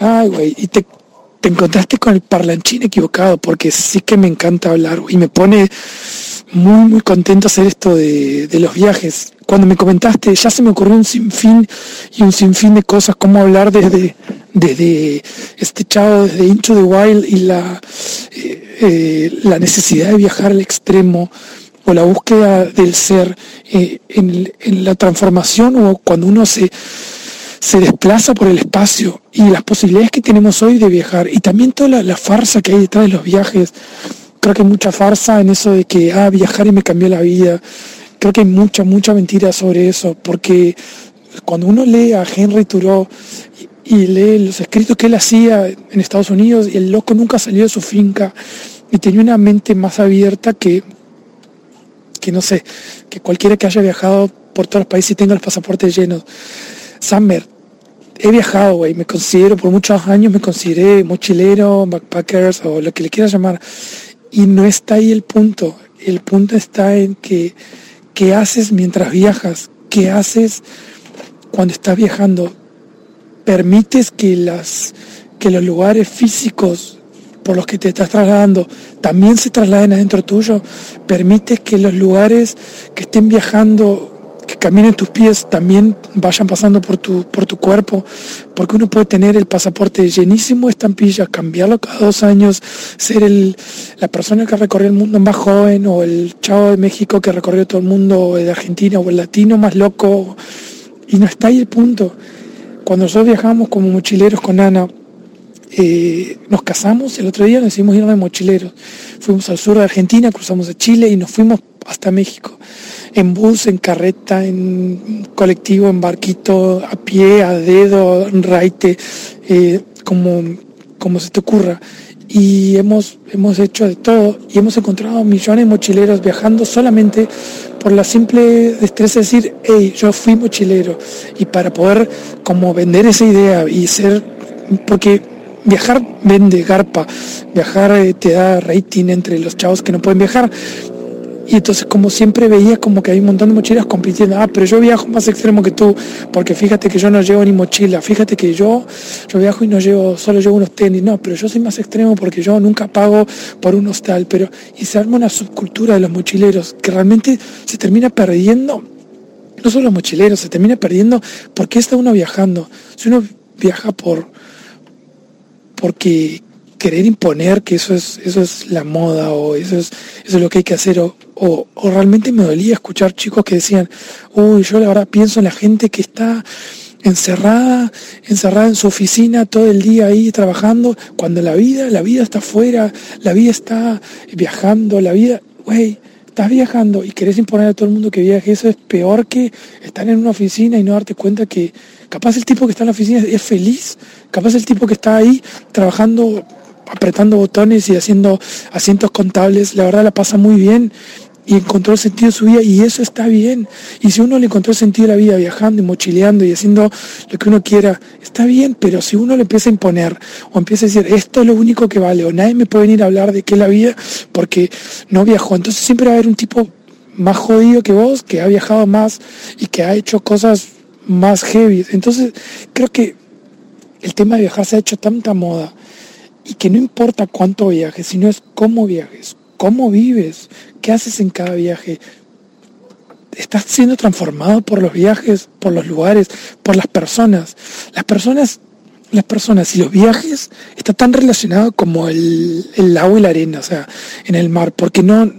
Ay, güey, y te, te encontraste con el parlanchín equivocado, porque sí que me encanta hablar, y me pone muy, muy contento hacer esto de, de los viajes. Cuando me comentaste, ya se me ocurrió un sinfín y un sinfín de cosas, cómo hablar desde, desde este chavo, desde Into the Wild y la, eh, eh, la necesidad de viajar al extremo o la búsqueda del ser eh, en, en la transformación o cuando uno se se desplaza por el espacio y las posibilidades que tenemos hoy de viajar y también toda la, farsa que hay detrás de los viajes. Creo que hay mucha farsa en eso de que, ah, viajar y me cambió la vida. Creo que hay mucha, mucha mentira sobre eso, porque cuando uno lee a Henry Thoreau y, lee los escritos que él hacía en Estados Unidos, y el loco nunca salió de su finca y tenía una mente más abierta que, que no sé, que cualquiera que haya viajado por todos los países y tenga los pasaportes llenos. Summer, he viajado, güey, me considero, por muchos años me consideré mochilero, backpackers o lo que le quieras llamar. Y no está ahí el punto. El punto está en que, ¿qué haces mientras viajas? ¿Qué haces cuando estás viajando? ¿Permites que, las, que los lugares físicos por los que te estás trasladando también se trasladen adentro tuyo? ¿Permites que los lugares que estén viajando que caminen tus pies también vayan pasando por tu, por tu cuerpo, porque uno puede tener el pasaporte llenísimo de estampillas, cambiarlo cada dos años, ser el, la persona que recorrió el mundo más joven, o el chavo de México que recorrió todo el mundo, de Argentina, o el latino más loco, y no está ahí el punto. Cuando nosotros viajamos como mochileros con Ana, eh, nos casamos, el otro día nos hicimos ir de mochileros. Fuimos al sur de Argentina, cruzamos a Chile y nos fuimos hasta México en bus, en carreta, en colectivo, en barquito, a pie, a dedo, en raite, eh, como, como se te ocurra. Y hemos, hemos hecho de todo y hemos encontrado millones de mochileros viajando solamente por la simple destreza de decir, hey, yo fui mochilero. Y para poder como vender esa idea y ser, porque viajar vende garpa, viajar eh, te da rating entre los chavos que no pueden viajar, y entonces como siempre veía como que hay un montón de mochilas compitiendo, ah, pero yo viajo más extremo que tú, porque fíjate que yo no llevo ni mochila, fíjate que yo, yo viajo y no llevo, solo llevo unos tenis, no, pero yo soy más extremo porque yo nunca pago por un hostal, pero y se arma una subcultura de los mochileros que realmente se termina perdiendo, no solo los mochileros, se termina perdiendo porque está uno viajando, si uno viaja por porque querer imponer que eso es, eso es la moda o eso es, eso es lo que hay que hacer o, o, realmente me dolía escuchar chicos que decían, uy, yo la verdad pienso en la gente que está encerrada, encerrada en su oficina todo el día ahí trabajando, cuando la vida, la vida está afuera, la vida está viajando, la vida, güey, estás viajando y querés imponer a todo el mundo que viaje, eso es peor que estar en una oficina y no darte cuenta que capaz el tipo que está en la oficina es feliz, capaz el tipo que está ahí trabajando apretando botones y haciendo asientos contables, la verdad la pasa muy bien y encontró sentido de su vida y eso está bien. Y si uno le encontró sentido de la vida viajando y mochileando y haciendo lo que uno quiera, está bien, pero si uno le empieza a imponer o empieza a decir esto es lo único que vale o nadie me puede venir a hablar de qué la vida porque no viajó, entonces siempre va a haber un tipo más jodido que vos, que ha viajado más y que ha hecho cosas más heavy. Entonces creo que el tema de viajar se ha hecho tanta moda y que no importa cuánto viajes, sino es cómo viajes, cómo vives, qué haces en cada viaje. Estás siendo transformado por los viajes, por los lugares, por las personas. Las personas, las personas y los viajes están tan relacionados como el, el agua y la arena, o sea, en el mar, porque no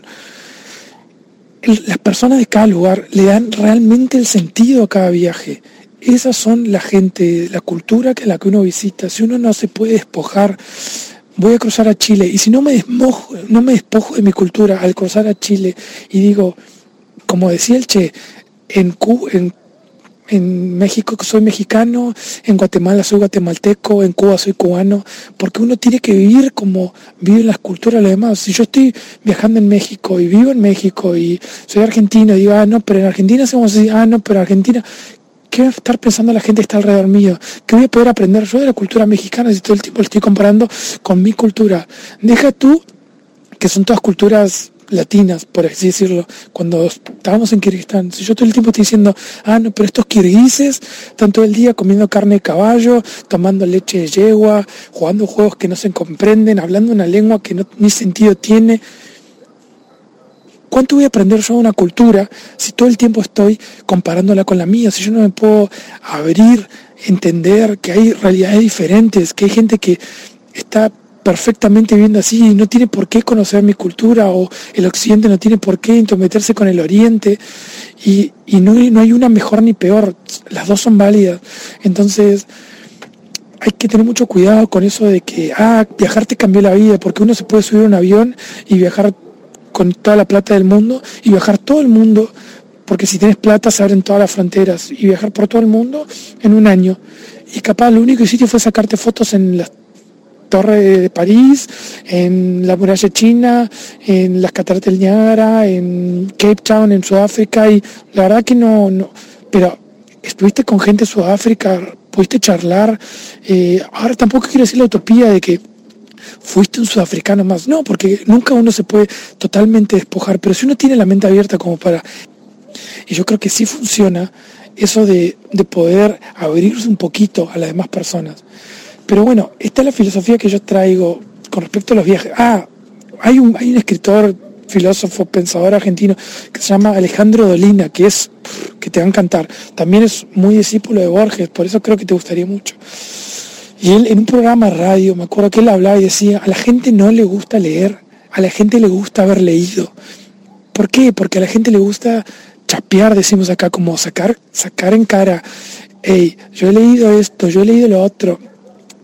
las personas de cada lugar le dan realmente el sentido a cada viaje. Esas son la gente, la cultura que la que uno visita. Si uno no se puede despojar, voy a cruzar a Chile y si no me desmojo, no me despojo de mi cultura al cruzar a Chile y digo, como decía el Che, en, en, en México soy mexicano, en Guatemala soy guatemalteco, en Cuba soy cubano, porque uno tiene que vivir como viven las culturas los demás. Si yo estoy viajando en México y vivo en México y soy argentino y digo, ah, no, pero en Argentina hacemos así, ah, no, pero Argentina, ¿qué va a estar pensando la gente que está alrededor mío? ¿Qué voy a poder aprender yo de la cultura mexicana si todo el tiempo lo estoy comparando con mi cultura? Deja tú que son todas culturas latinas, por así decirlo, cuando estábamos en Kirguistán. Si yo todo el tiempo estoy diciendo, ah, no, pero estos kirguises están todo el día comiendo carne de caballo, tomando leche de yegua, jugando juegos que no se comprenden, hablando una lengua que no, ni sentido tiene. ¿Cuánto voy a aprender yo de una cultura si todo el tiempo estoy comparándola con la mía? Si yo no me puedo abrir, entender que hay realidades diferentes, que hay gente que está perfectamente viviendo así y no tiene por qué conocer mi cultura o el occidente no tiene por qué intrometerse con el oriente y, no, no hay una mejor ni peor, las dos son válidas. Entonces hay que tener mucho cuidado con eso de que, ah, viajar te cambió la vida, porque uno se puede subir a un avión y viajar con toda la plata del mundo y viajar todo el mundo, porque si tienes plata se abren todas las fronteras y viajar por todo el mundo en un año. Y capaz lo único sitio fue sacarte fotos en las Torre de París, en la muralla china, en las cataratas del Niágara, en Cape Town, en Sudáfrica, y la verdad que no, no pero estuviste con gente de Sudáfrica, pudiste charlar, eh, ahora tampoco quiero decir la utopía de que fuiste un sudafricano más, no, porque nunca uno se puede totalmente despojar, pero si uno tiene la mente abierta como para, y yo creo que sí funciona eso de, de poder abrirse un poquito a las demás personas. Pero bueno, esta es la filosofía que yo traigo con respecto a los viajes. Ah, hay un, hay un escritor, filósofo, pensador argentino que se llama Alejandro Dolina, que es que te va a encantar. También es muy discípulo de Borges, por eso creo que te gustaría mucho. Y él en un programa radio, me acuerdo que él hablaba y decía, a la gente no le gusta leer, a la gente le gusta haber leído. ¿Por qué? Porque a la gente le gusta chapear, decimos acá, como sacar, sacar en cara, hey, yo he leído esto, yo he leído lo otro.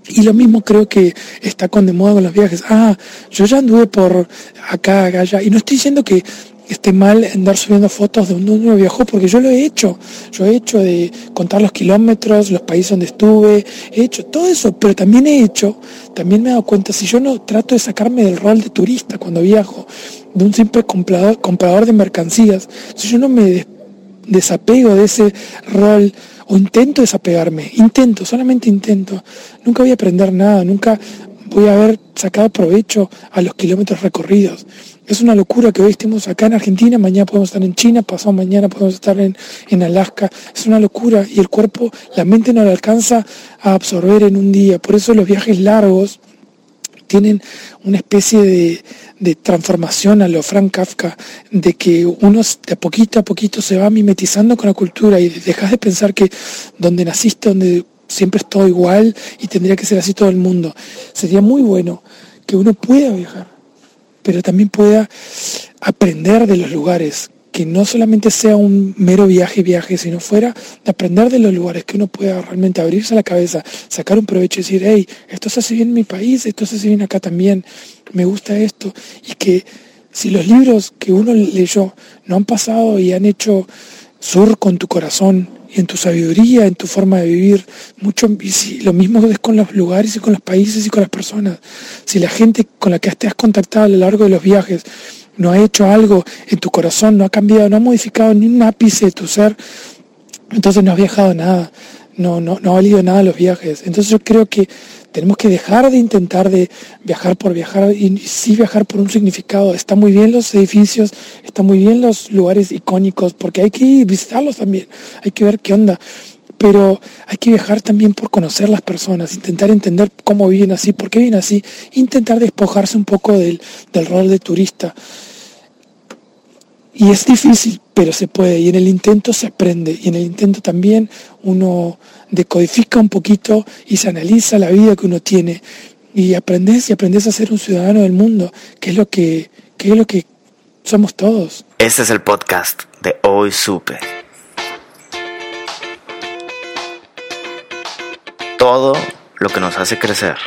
Y lo mismo creo que está con de moda con los viajes. Ah, yo ya anduve por acá, allá. Y no estoy diciendo que esté mal andar subiendo fotos de donde uno viajó, porque yo lo he hecho. Yo he hecho de contar los kilómetros, los países donde estuve, he hecho todo eso, pero también he hecho, también me he dado cuenta, si yo no trato de sacarme del rol de turista cuando viajo, de un simple comprador, comprador de mercancías, si yo no me desapego de ese rol o intento desapegarme, intento, solamente intento. Nunca voy a aprender nada, nunca voy a haber sacado provecho a los kilómetros recorridos. Es una locura que hoy estemos acá en Argentina, mañana podemos estar en China, pasado mañana podemos estar en, en Alaska. Es una locura y el cuerpo, la mente no le alcanza a absorber en un día. Por eso los viajes largos tienen una especie de, de transformación a lo Frank Kafka, de que uno de poquito a poquito se va mimetizando con la cultura y dejas de pensar que donde naciste, donde siempre es todo igual y tendría que ser así todo el mundo. Sería muy bueno que uno pueda viajar, pero también pueda aprender de los lugares, que no solamente sea un mero viaje, viaje, sino fuera de aprender de los lugares, que uno pueda realmente abrirse la cabeza, sacar un provecho y decir, hey, esto se hace bien en mi país, esto se hace bien acá también, me gusta esto, y que si los libros que uno leyó no han pasado y han hecho sur con tu corazón y en tu sabiduría, en tu forma de vivir, mucho, y si, lo mismo es con los lugares y con los países y con las personas, si la gente con la que te has contactado a lo largo de los viajes, no ha hecho algo en tu corazón, no ha cambiado, no ha modificado ni un ápice de tu ser, entonces no has viajado nada, no, no, no ha valido nada los viajes. Entonces yo creo que tenemos que dejar de intentar de viajar por viajar y sí viajar por un significado. Está muy bien los edificios, están muy bien los lugares icónicos, porque hay que visitarlos también, hay que ver qué onda pero hay que viajar también por conocer las personas, intentar entender cómo viven así, por qué viven así, intentar despojarse un poco del, rol de turista. Y es difícil, pero se puede, y en el intento se aprende, y en el intento también uno decodifica un poquito y se analiza la vida que uno tiene, y aprendes y aprendes a ser un ciudadano del mundo, que es lo que, que es lo que somos todos. Este es el podcast de Hoy Supe. todo lo que nos hace crecer.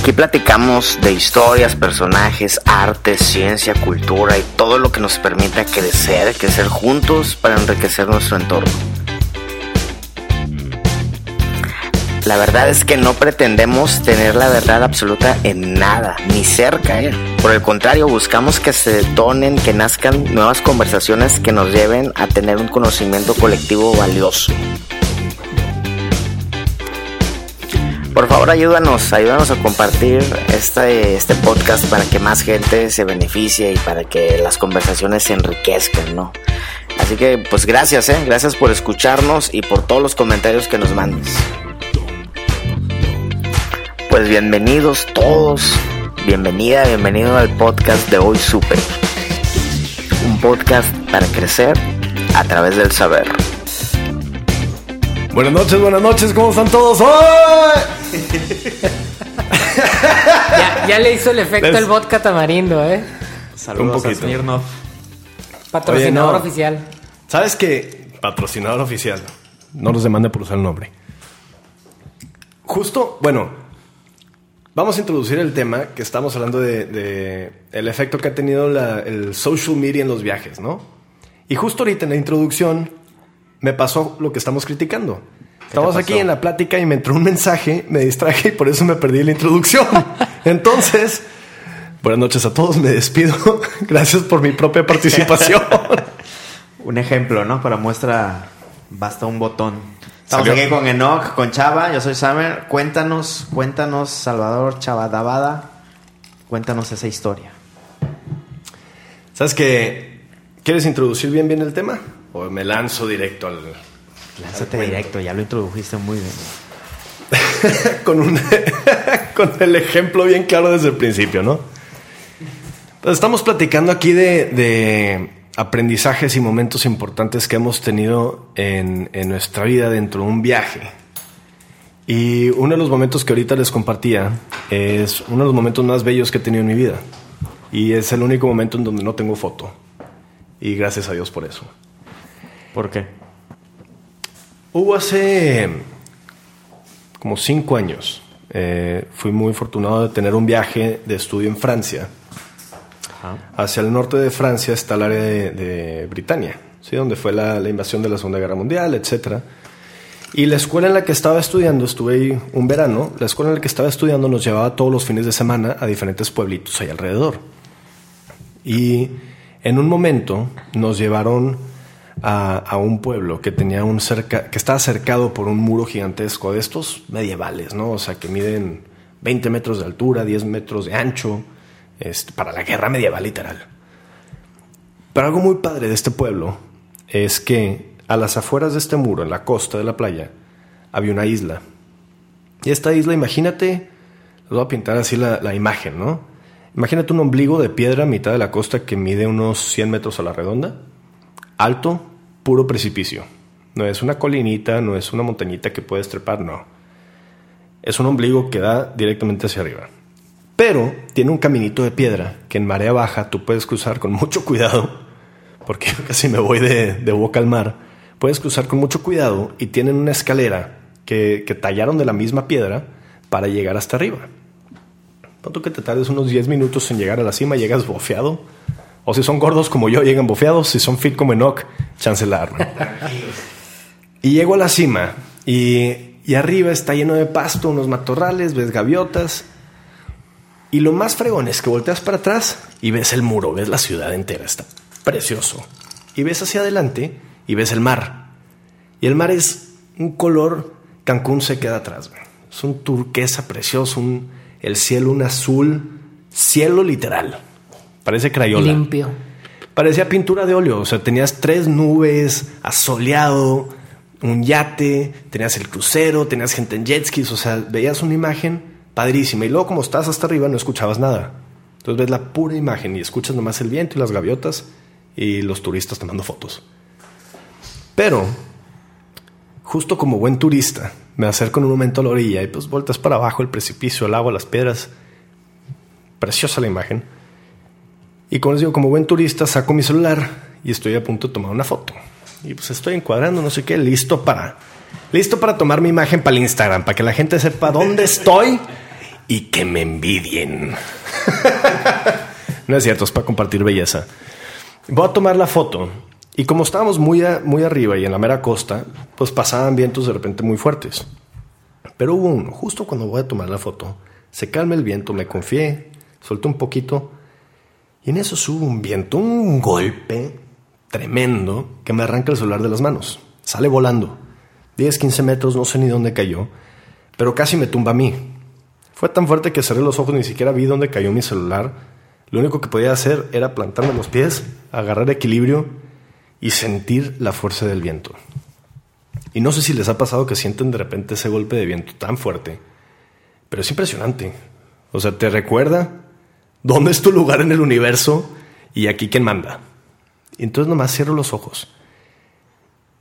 Aquí platicamos de historias, personajes, arte, ciencia, cultura y todo lo que nos permita crecer, crecer juntos para enriquecer nuestro entorno. La verdad es que no pretendemos tener la verdad absoluta en nada, ni cerca. ¿eh? Por el contrario, buscamos que se detonen, que nazcan nuevas conversaciones que nos lleven a tener un conocimiento colectivo valioso. Por favor, ayúdanos, ayúdanos a compartir este, este podcast para que más gente se beneficie y para que las conversaciones se enriquezcan, ¿no? Así que, pues gracias, ¿eh? Gracias por escucharnos y por todos los comentarios que nos mandes. Pues bienvenidos todos, bienvenida, bienvenido al podcast de Hoy Super. Un podcast para crecer a través del saber. Buenas noches, buenas noches, ¿cómo están todos? ya, ya, le hizo el efecto el vodka tamarindo, ¿eh? Saludos al señor Noff. Patrocinador oficial. ¿Sabes qué? Patrocinador oficial. No nos demande por usar el nombre. Justo, bueno, vamos a introducir el tema que estamos hablando de, el efecto que ha tenido el social media en los viajes, ¿no? Y justo ahorita en la introducción me pasó lo que estamos criticando. Estamos aquí en la plática y me entró un mensaje, me distraje y por eso me perdí la introducción. Entonces, buenas noches a todos, me despido. Gracias por mi propia participación. un ejemplo, ¿no? Para muestra, basta un botón. Estamos aquí con Enoch, con Chava, yo soy Samer. Cuéntanos, cuéntanos, Salvador Chavadabada, cuéntanos esa historia. ¿Sabes qué? ¿Quieres introducir bien bien el tema? ¿O me lanzo directo al... Lánzate directo, ya lo introdujiste muy bien. con, un, con el ejemplo bien claro desde el principio, ¿no? Pues estamos platicando aquí de aprendizajes y momentos importantes que hemos tenido en, nuestra vida dentro de un viaje. Y uno de los momentos que ahorita les compartía es uno de los momentos más bellos que he tenido en mi vida. Y es el único momento en donde no tengo foto. Y gracias a Dios por eso. ¿Por qué? Hubo hace como cinco años. Eh, fui muy afortunado de tener un viaje de estudio en Francia Hacia el norte de Francia está el área de, Britania, ¿sí? donde fue la, invasión de la Segunda Guerra Mundial, etc. Y la escuela en la que estaba estudiando, estuve ahí un verano, la escuela en la que estaba estudiando nos llevaba todos los fines de semana a diferentes pueblitos ahí alrededor. Y en un momento nos llevaron a, un pueblo que tenía un cerca, que estaba cercado por un muro gigantesco de estos medievales, ¿no? O sea, que miden 20 metros de altura, 10 metros de ancho, este, para la guerra medieval literal. Pero algo muy padre de este pueblo es que a las afueras de este muro, en la costa de la playa, había una isla. Y esta isla, imagínate, les voy a pintar así la, imagen, ¿no? Imagínate un ombligo de piedra a mitad de la costa que mide unos 100 metros a la redonda, alto, puro precipicio. No es una colinita, no es una montañita que puedes trepar, no. Es un ombligo que da directamente hacia arriba. Pero tiene un caminito de piedra que en marea baja tú puedes cruzar con mucho cuidado, porque casi me voy de, boca al mar. Puedes cruzar con mucho cuidado y tienen una escalera que, tallaron de la misma piedra para llegar hasta arriba. Tanto que te tardes unos 10 minutos en llegar a la cima, llegas bofeado. O si son gordos como yo, llegan bofeados. Si son fit como Enoch, chance y llego a la cima y, y arriba está lleno de pasto, unos matorrales, ves gaviotas y lo más fregón es que volteas para atrás y ves el muro, ves la ciudad entera, está precioso. Y ves hacia adelante y ves el mar. Y el mar es un color, Cancún se queda atrás. Es un turquesa precioso, un, el cielo un azul, cielo literal. Parece crayola. Limpio. Parecía pintura de óleo, o sea, tenías tres nubes, asoleado, un yate, tenías el crucero, tenías gente en jet skis, o sea, veías una imagen padrísima. Y luego, como estás hasta arriba, no escuchabas nada. Entonces ves la pura imagen y escuchas nomás el viento y las gaviotas y los turistas tomando fotos. Pero, justo como buen turista, me acerco en un momento a la orilla y pues vueltas para abajo, el precipicio, el agua, las piedras. Preciosa la imagen. Y como digo, como buen turista, saco mi celular y estoy a punto de tomar una foto. Y pues estoy encuadrando, no sé qué, listo para, listo para tomar mi imagen para el Instagram, para que la gente sepa dónde estoy y que me envidien. no es cierto, es para compartir belleza. Voy a tomar la foto y como estábamos muy, muy arriba y en la mera costa, pues pasaban vientos de repente muy fuertes. Pero hubo uno, justo cuando voy a tomar la foto, se calma el viento, me confié, solté un poquito y en eso sube un viento, un golpe tremendo que me arranca el celular de las manos. Sale volando. 10, 15 metros, no sé ni dónde cayó, pero casi me tumba a mí. Fue tan fuerte que cerré los ojos, ni siquiera vi dónde cayó mi celular. Lo único que podía hacer era plantarme los pies, agarrar equilibrio y sentir la fuerza del viento. Y no sé si les ha pasado que sienten de repente ese golpe de viento tan fuerte, pero es impresionante. O sea, te recuerda dónde es tu lugar en el universo y aquí quién manda. Y entonces nomás cierro los ojos.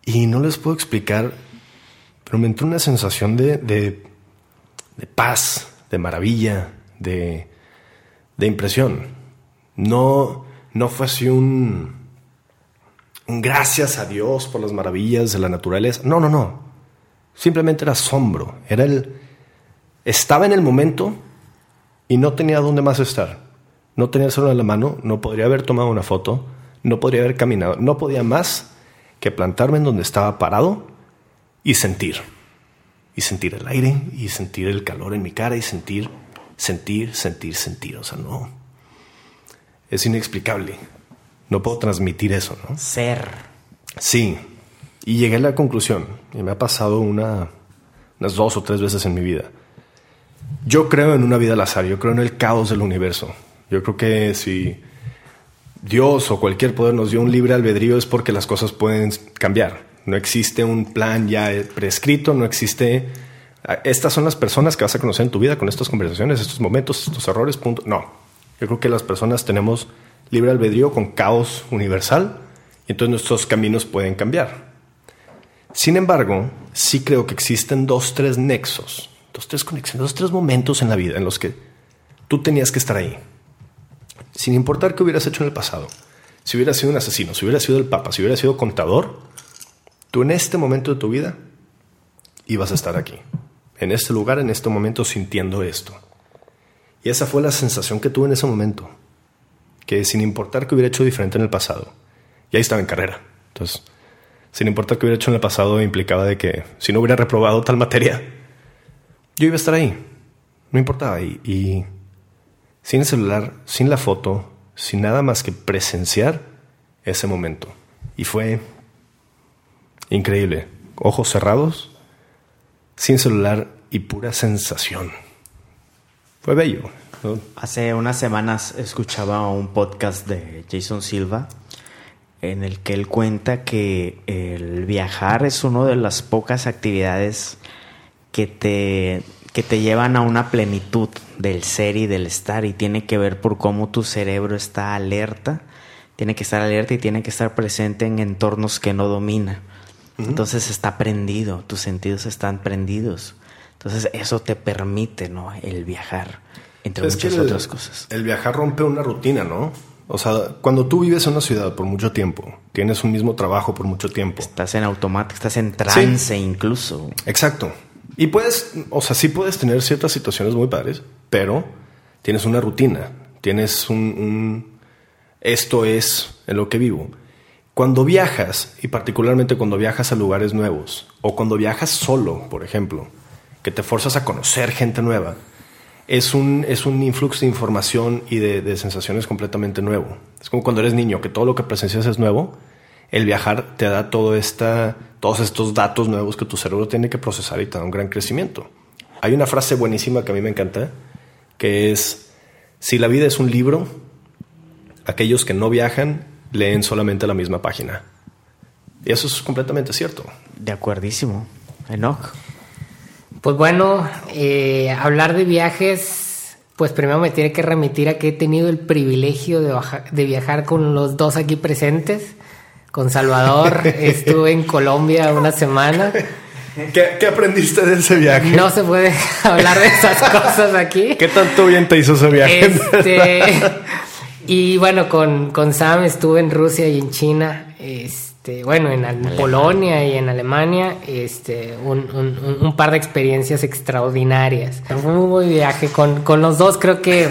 Y no les puedo explicar, pero me entró una sensación de, de, paz, de maravilla, de, de impresión. No, no fue así un gracias a Dios por las maravillas de la naturaleza. No, no, no. Simplemente era asombro. Era el. Estaba en el momento y no tenía dónde más estar. No tenía el celular en la mano, no podría haber tomado una foto, no podría haber caminado, no podía más que plantarme en donde estaba parado y sentir y sentir el aire y sentir el calor en mi cara y sentir, sentir, sentir, sentir. O sea, no. Es inexplicable. No puedo transmitir eso, ¿no? Ser. Sí. Y llegué a la conclusión, y me ha pasado una, unas dos o tres veces en mi vida. Yo creo en una vida al azar, yo creo en el caos del universo. Yo creo que si Dios o cualquier poder nos dio un libre albedrío es porque las cosas pueden cambiar. No existe un plan ya prescrito, no existe... Ah, estas son las personas que vas a conocer en tu vida con estas conversaciones, estos momentos, estos errores, punto. No, yo creo que las personas tenemos libre albedrío con caos universal y entonces nuestros caminos pueden cambiar. Sin embargo, sí creo que existen dos, tres nexos, dos, tres conexiones, dos, tres momentos en la vida en los que tú tenías que estar ahí. Sin importar qué hubieras hecho en el pasado. Si hubieras sido un asesino, si hubieras sido el papa, si hubieras sido contador, Tú en este momento de tu vida ibas a estar aquí, en este lugar, en este momento, sintiendo esto. Y esa fue la sensación que tuve en ese momento, que sin importar que hubiera hecho diferente en el pasado, y ahí estaba en carrera. Entonces, sin importar que hubiera hecho en el pasado, implicaba de que si no hubiera reprobado tal materia, yo iba a estar ahí. No importaba. Y, y sin el celular, sin la foto, sin nada más que presenciar ese momento. Y fue Increíble. Ojos cerrados, sin celular y pura sensación. Fue bello. Hace unas semanas escuchaba un podcast de Jason Silva en el que él cuenta que el viajar es una de las pocas actividades que te, que te llevan a una plenitud del ser y del estar y tiene que ver por cómo tu cerebro está alerta, tiene que estar alerta y tiene que estar presente en entornos que no domina. Entonces está prendido, tus sentidos están prendidos. Entonces eso te permite, ¿no? El viajar, entre muchas otras cosas. El viajar rompe una rutina, ¿no? O sea, cuando tú vives en una ciudad por mucho tiempo, tienes un mismo trabajo por mucho tiempo. Estás en automático, estás en trance incluso. Exacto. Y puedes, o sea, sí puedes tener ciertas situaciones muy padres, pero tienes una rutina, tienes un esto es en lo que vivo. Cuando viajas, y particularmente cuando viajas a lugares nuevos, o cuando viajas solo, por ejemplo, que te forzas a conocer gente nueva, es un, es un influx de información y de, sensaciones completamente nuevo. Es como cuando eres niño, que todo lo que presencias es nuevo. El viajar te da todo esta, todos estos datos nuevos que tu cerebro tiene que procesar y te da un gran crecimiento. Hay una frase buenísima que a mí me encanta, que es, si la vida es un libro, aquellos que no viajan leen solamente la misma página. Y eso es completamente cierto. De acuerdísimo. Enoch. Pues bueno, eh, hablar de viajes, pues primero me tiene que remitir a que he tenido el privilegio de, de viajar con los dos aquí presentes. Con Salvador estuve en Colombia una semana. ¿Qué, aprendiste de ese viaje? No se puede hablar de esas cosas aquí. ¿Qué tanto bien te hizo ese viaje? Este, y bueno, con, con, Sam estuve en Rusia y en China. Este, bueno, en, Polonia y en Alemania, este, un, par de experiencias extraordinarias. Fue un buen viaje con, los dos, creo que,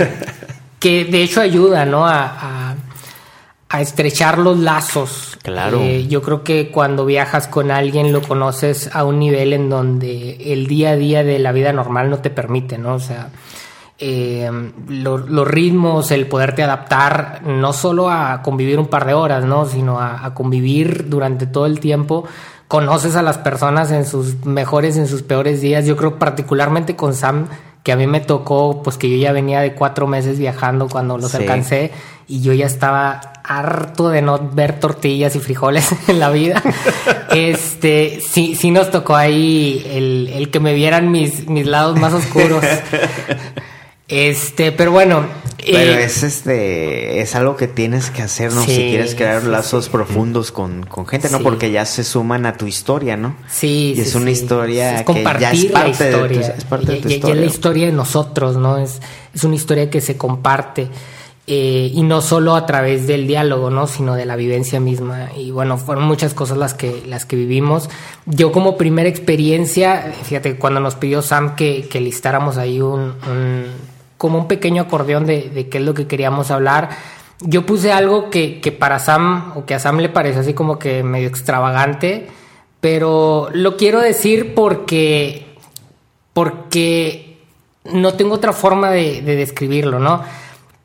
que de hecho ayuda, ¿no? A, estrechar los lazos. Claro. Eh, yo creo que cuando viajas con alguien lo conoces a un nivel en donde el día a día de la vida normal no te permite, ¿no? O sea, eh, los ritmos, el poderte adaptar no solo a convivir un par de horas, ¿no? sino a, convivir durante todo el tiempo. Conoces a las personas en sus mejores, en sus peores días. Yo creo particularmente con Sam, que a mí me tocó, pues que yo ya venía de cuatro meses viajando cuando los alcancé y yo ya estaba harto de no ver tortillas y frijoles en la vida. este, sí, sí nos tocó ahí el, el que me vieran mis, mis lados más oscuros. Este, pero bueno. Pero eh, es este, es algo que tienes que hacer, ¿no? si quieres crear lazos profundos con, gente, ¿no? Porque ya se suman a tu historia, ¿no? Sí. Y es una historia que ya es parte de tu, es parte de tu historia. es la historia de nosotros, ¿no? Es, es una historia que se comparte. Eh, y no solo a través del diálogo, ¿no? sino de la vivencia misma. Y bueno, fueron muchas cosas las que, las que vivimos. Yo como primera experiencia, fíjate, cuando nos pidió Sam que, que listáramos ahí un como un pequeño acordeón de, qué es lo que queríamos hablar. Yo puse algo que, para Sam, o que a Sam le parece así como que medio extravagante, pero lo quiero decir porque, porque no tengo otra forma de, describirlo, ¿no?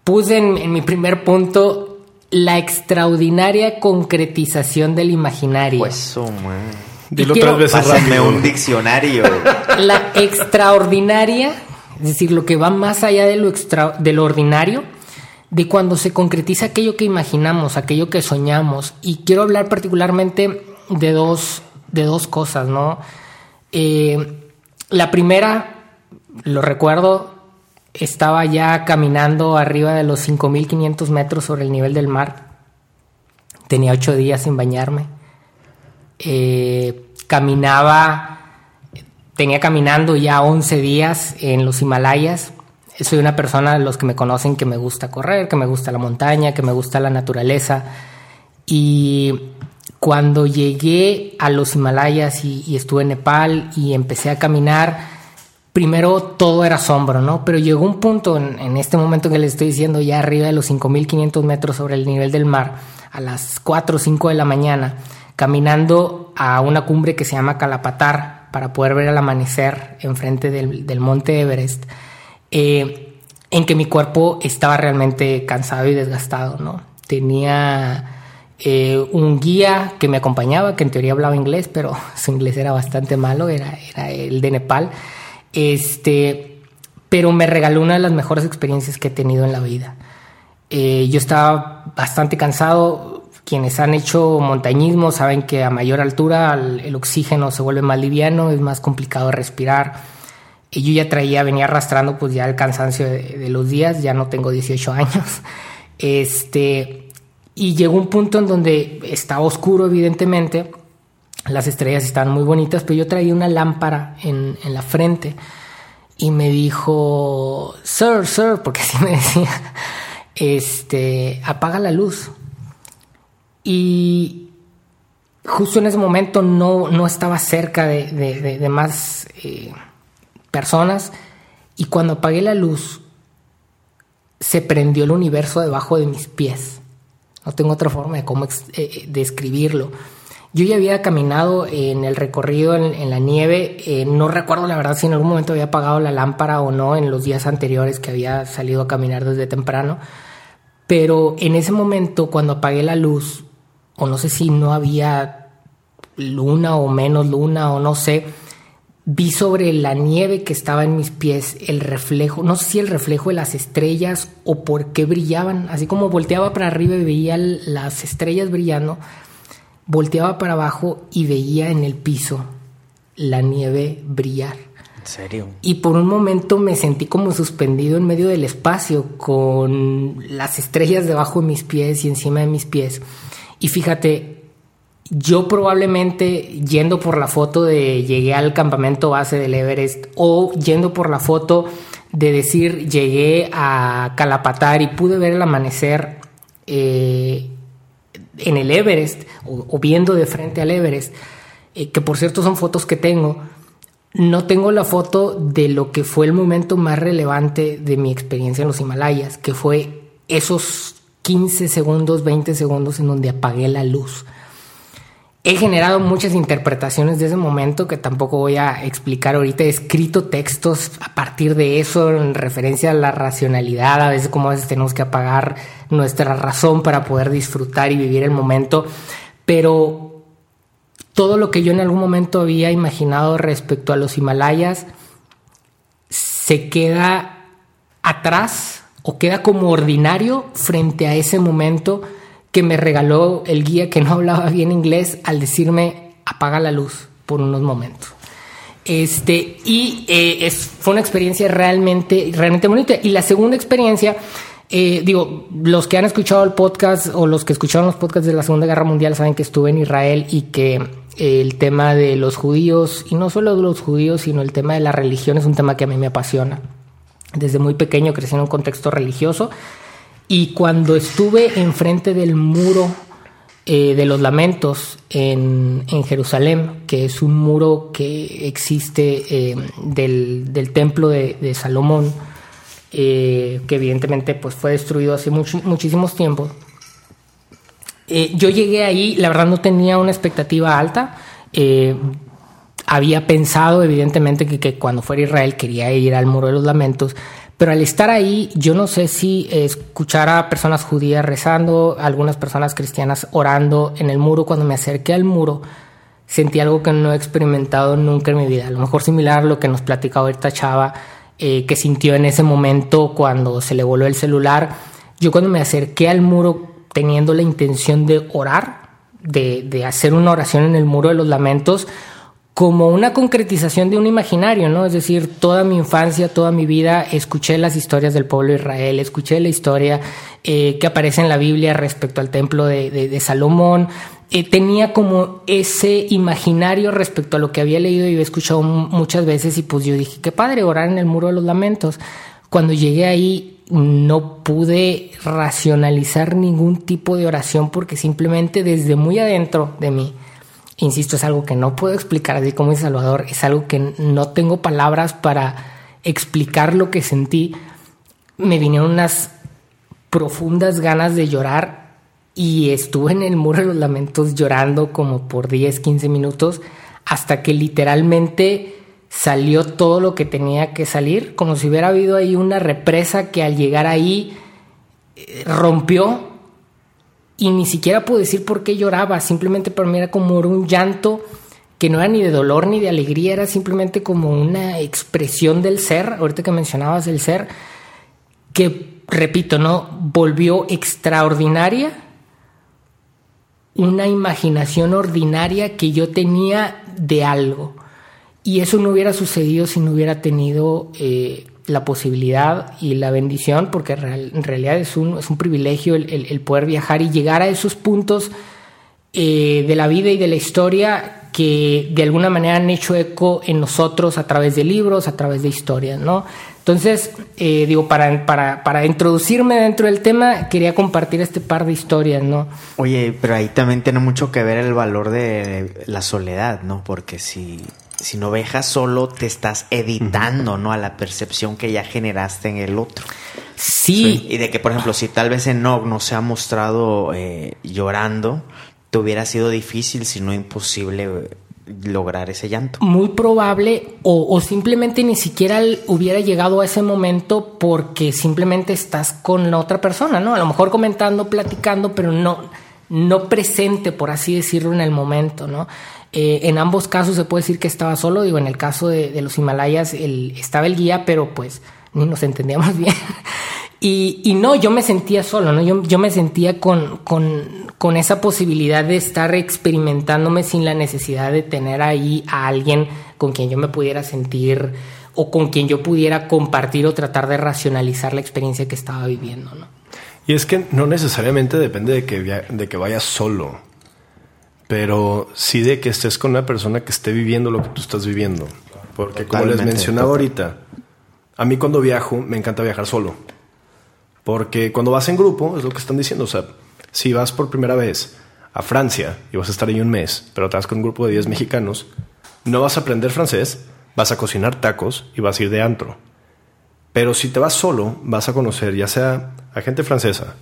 Puse en, mi primer punto la extraordinaria concretización del imaginario. Pues, oh, Dilo tres veces rápido. un diccionario. La extraordinaria es decir, lo que va más allá de lo, extra, de lo ordinario, de cuando se concretiza aquello que imaginamos, aquello que soñamos. Y quiero hablar particularmente de dos, de dos cosas, ¿no? Eh, la primera, lo recuerdo, estaba ya caminando arriba de los 5.500 metros sobre el nivel del mar. Tenía ocho días sin bañarme. Eh, caminaba tenía caminando ya 11 días en los Himalayas. Soy una persona, los que me conocen, que me gusta correr, que me gusta la montaña, que me gusta la naturaleza. Y cuando llegué a los Himalayas y, estuve en Nepal y empecé a caminar, primero todo era asombro, ¿no? Pero llegó un punto en, en este momento que les estoy diciendo, ya arriba de los 5.500 metros sobre el nivel del mar, a las 4 o 5 de la mañana, caminando a una cumbre que se llama Calapatar, para poder ver el amanecer enfrente del, del monte Everest, eh, en que mi cuerpo estaba realmente cansado y desgastado, ¿no? Tenía eh, un guía que me acompañaba, que en teoría hablaba inglés, pero su inglés era bastante malo, era, era el de Nepal. Este, pero me regaló una de las mejores experiencias que he tenido en la vida. Eh, yo estaba bastante cansado, quienes han hecho montañismo saben que a mayor altura el, oxígeno se vuelve más liviano, es más complicado respirar. Y yo ya traía, venía arrastrando pues ya el cansancio de, los días, ya no tengo 18 años. Este, y llegó un punto en donde estaba oscuro, evidentemente. Las estrellas estaban muy bonitas, pero yo traía una lámpara en, en la frente. Y me dijo, Sir, Sir, porque así me decía, este, apaga la luz. Y justo en ese momento no, no estaba cerca de, más eh, personas y cuando apagué la luz se prendió el universo debajo de mis pies. No tengo otra forma de cómo eh, describirlo. Yo ya había caminado en el recorrido en, la nieve. Eh, no recuerdo la verdad si en algún momento había apagado la lámpara o no en los días anteriores que había salido a caminar desde temprano. Pero en ese momento, cuando apagué la luz, o no sé si no había luna o menos luna o no sé, vi sobre la nieve que estaba en mis pies el reflejo, no sé si el reflejo de las estrellas o por qué brillaban, así como volteaba para arriba y veía las estrellas brillando, volteaba para abajo y veía en el piso la nieve brillar. ¿En serio? Y por un momento me sentí como suspendido en medio del espacio, con las estrellas debajo de mis pies y encima de mis pies. Y fíjate, yo probablemente yendo por la foto de llegué al campamento base del Everest o yendo por la foto de decir llegué a Calapatar y pude ver el amanecer, eh, en el Everest o, viendo de frente al Everest, eh, que por cierto son fotos que tengo, no tengo la foto de lo que fue el momento más relevante de mi experiencia en los Himalayas, que fue esos 15 segundos, 20 segundos en donde apagué la luz. He generado muchas interpretaciones de ese momento que tampoco voy a explicar ahorita. He escrito textos a partir de eso en referencia a la racionalidad, a veces como a veces tenemos que apagar nuestra razón para poder disfrutar y vivir el momento. Pero todo lo que yo en algún momento había imaginado respecto a los Himalayas se queda atrás o queda como ordinario frente a ese momento que me regaló el guía que no hablaba bien inglés al decirme apaga la luz por unos momentos. Este, y eh, es, fue una experiencia realmente, realmente bonita. Y la segunda experiencia, eh, digo, los que han escuchado el podcast o los que escucharon los podcasts de la Segunda Guerra Mundial saben que estuve en Israel y que eh, el tema de los judíos, y no solo de los judíos, sino el tema de la religión es un tema que a mí me apasiona. Desde muy pequeño crecí en un contexto religioso y cuando estuve enfrente del muro eh, de los lamentos en, Jerusalén, que es un muro que existe eh, del, templo de, Salomón, eh, que evidentemente pues, fue destruido hace muchísimos tiempos, yo llegué ahí, la verdad no tenía una expectativa alta. Había pensado evidentemente que, que cuando fuera Israel quería ir al muro de los lamentos, pero al estar ahí, yo no sé si escuchar a personas judías rezando, algunas personas cristianas orando en el muro. Cuando me acerqué al muro, sentí algo que no he experimentado nunca en mi vida. A lo mejor similar a lo que nos platicaba esta chava eh, que sintió en ese momento cuando se le voló el celular. Yo cuando me acerqué al muro teniendo la intención de orar, de, de hacer una oración en el muro de los lamentos, como una concretización de un imaginario, ¿no? Es decir, toda mi infancia, toda mi vida, escuché las historias del pueblo de Israel, escuché la historia eh, que aparece en la Biblia respecto al templo de, Salomón, eh, tenía como ese imaginario respecto a lo que había leído y escuchado muchas veces y pues yo dije, qué padre orar en el muro de los lamentos. Cuando llegué ahí no pude racionalizar ningún tipo de oración porque simplemente desde muy adentro de mí, insisto, es algo que no puedo explicar así como dice Salvador, es algo que no tengo palabras para explicar lo que sentí. Me vinieron unas profundas ganas de llorar y estuve en el muro de los lamentos llorando como por 10, 15 minutos hasta que literalmente salió todo lo que tenía que salir, como si hubiera habido ahí una represa que al llegar ahí eh, rompió y ni siquiera puedo decir por qué lloraba, simplemente para mí era como un llanto que no era ni de dolor ni de alegría, era simplemente como una expresión del ser, ahorita que mencionabas el ser, que, repito, ¿no? Volvió extraordinaria una imaginación ordinaria que yo tenía de algo. Y eso no hubiera sucedido si no hubiera tenido eh, la posibilidad y la bendición, porque en realidad es un, es un privilegio el, poder viajar y llegar a esos puntos eh, de la vida y de la historia que de alguna manera han hecho eco en nosotros a través de libros, a través de historias, ¿no? Entonces, eh, digo, para, para, para introducirme dentro del tema, quería compartir este par de historias, ¿no? Oye, pero ahí también tiene mucho que ver el valor de la soledad, ¿no? Porque si si no viajas solo, te estás editando, ¿no? A la percepción que ya generaste en el otro. Sí. Y de que, por ejemplo, si tal vez Enoch no se ha mostrado eh, llorando, te hubiera sido difícil, si no imposible, eh, lograr ese llanto. Muy probable, o, simplemente ni siquiera hubiera llegado a ese momento porque simplemente estás con la otra persona, ¿no? A lo mejor comentando, platicando, pero no, no presente, por así decirlo, en el momento, ¿no? Eh, en ambos casos se puede decir que estaba solo, digo, en el caso de, los Himalayas estaba el guía, pero pues ni nos entendíamos bien. y, no, yo me sentía solo, ¿no? Yo, yo me sentía con, con, esa posibilidad de estar experimentándome sin la necesidad de tener ahí a alguien con quien yo me pudiera sentir o con quien yo pudiera compartir o tratar de racionalizar la experiencia que estaba viviendo, ¿no? Y es que no necesariamente depende de que, de que vayas solo pero sí de que estés con una persona que esté viviendo lo que tú estás viviendo. Porque como les mencionaba ahorita, a mí cuando viajo me encanta viajar solo. Porque cuando vas en grupo, es lo que están diciendo, o sea, Si vas por primera vez a Francia y vas a estar ahí un mes, pero te vas con un grupo de 10 mexicanos, no vas a aprender francés, vas a cocinar tacos y vas a ir de antro. Pero si te vas solo, vas a conocer ya sea a gente francesa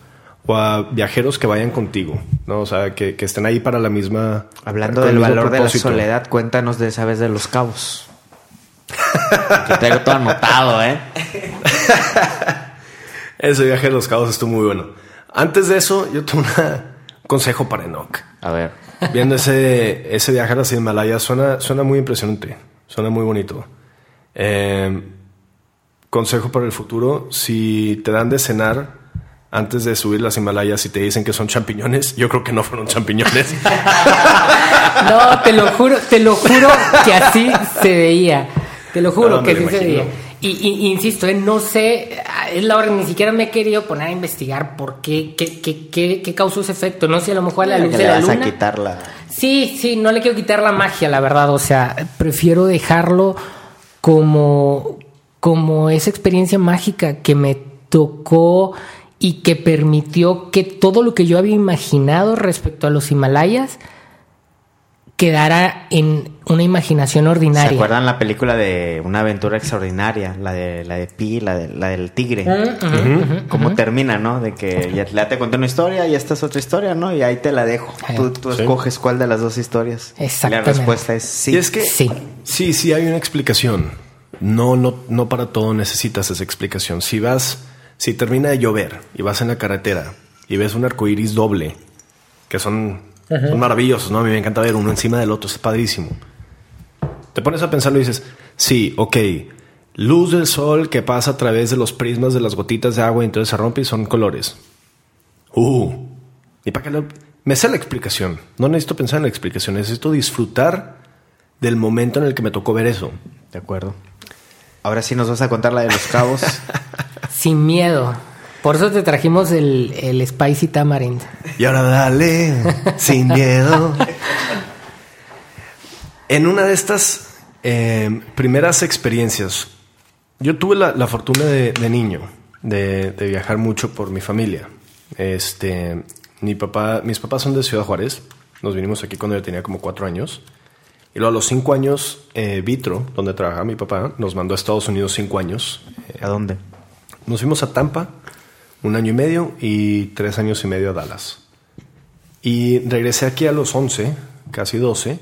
o a viajeros que vayan contigo, ¿no? O sea, que, que estén ahí para la misma... Hablando del valor de la soledad, cuéntanos de esa vez de los cabos. Te traigo todo anotado, ¿eh? Ese viaje de los cabos estuvo muy bueno. Antes de eso, yo tuve un consejo para Enoch. A ver. Viendo ese, ese viaje a las Himalayas, suena, suena muy impresionante. Suena muy bonito. Eh, consejo para el futuro: si te dan de cenar antes de subir las Himalayas y te dicen que son champiñones, yo creo que no fueron champiñones. no, te lo juro, te lo juro que así se veía. Te lo juro que así se veía. Y, insisto, eh, no sé, es la hora ni siquiera me he querido poner a investigar por qué, qué, qué, qué, causó ese efecto. No sé, a lo mejor la luz de la luna. A quitarla. Sí, sí, no le quiero quitar la magia, la verdad. O sea, prefiero dejarlo como, como esa experiencia mágica que me tocó y que permitió que todo lo que yo había imaginado respecto a los Himalayas quedara en una imaginación ordinaria. ¿Se acuerdan la película de Una aventura extraordinaria? La de la de Pi, la, de, la del tigre. Uh Cómo termina, ¿no? De que ya, te conté una historia y esta es otra historia, ¿no? Y ahí te la dejo. Tú, escoges cuál de las dos historias. Exactamente. la respuesta es sí. es que sí. Sí, sí hay una explicación. No, no, no para todo necesitas esa explicación. Si vas, si termina de llover y vas en la carretera y ves un arco iris doble, que son son maravillosos, ¿no? A mí me encanta ver uno encima del otro, es padrísimo. Te pones a pensarlo y dices, sí, ok, luz del sol que pasa a través de los prismas de las gotitas de agua y entonces se rompe y son colores. Uh, ¿y para qué Me sé la explicación, no necesito pensar en la explicación, necesito disfrutar del momento en el que me tocó ver eso. De acuerdo. Ahora sí nos vas a contar la de los cabos. Sin miedo. Por eso te trajimos el, el Spicy Tamarind. Y ahora dale, sin miedo. En una de estas eh, primeras experiencias, yo tuve la, fortuna de, niño de, viajar mucho por mi familia. Este, mi papá, mis papás son de Ciudad Juárez. Nos vinimos aquí cuando yo tenía como cuatro años. Y luego a los cinco años, eh, Vitro, donde trabajaba mi papá, nos mandó a Estados Unidos cinco años. ¿A dónde? Nos fuimos a Tampa un año y medio y tres años y medio a Dallas. Y regresé aquí a los 11, casi 12.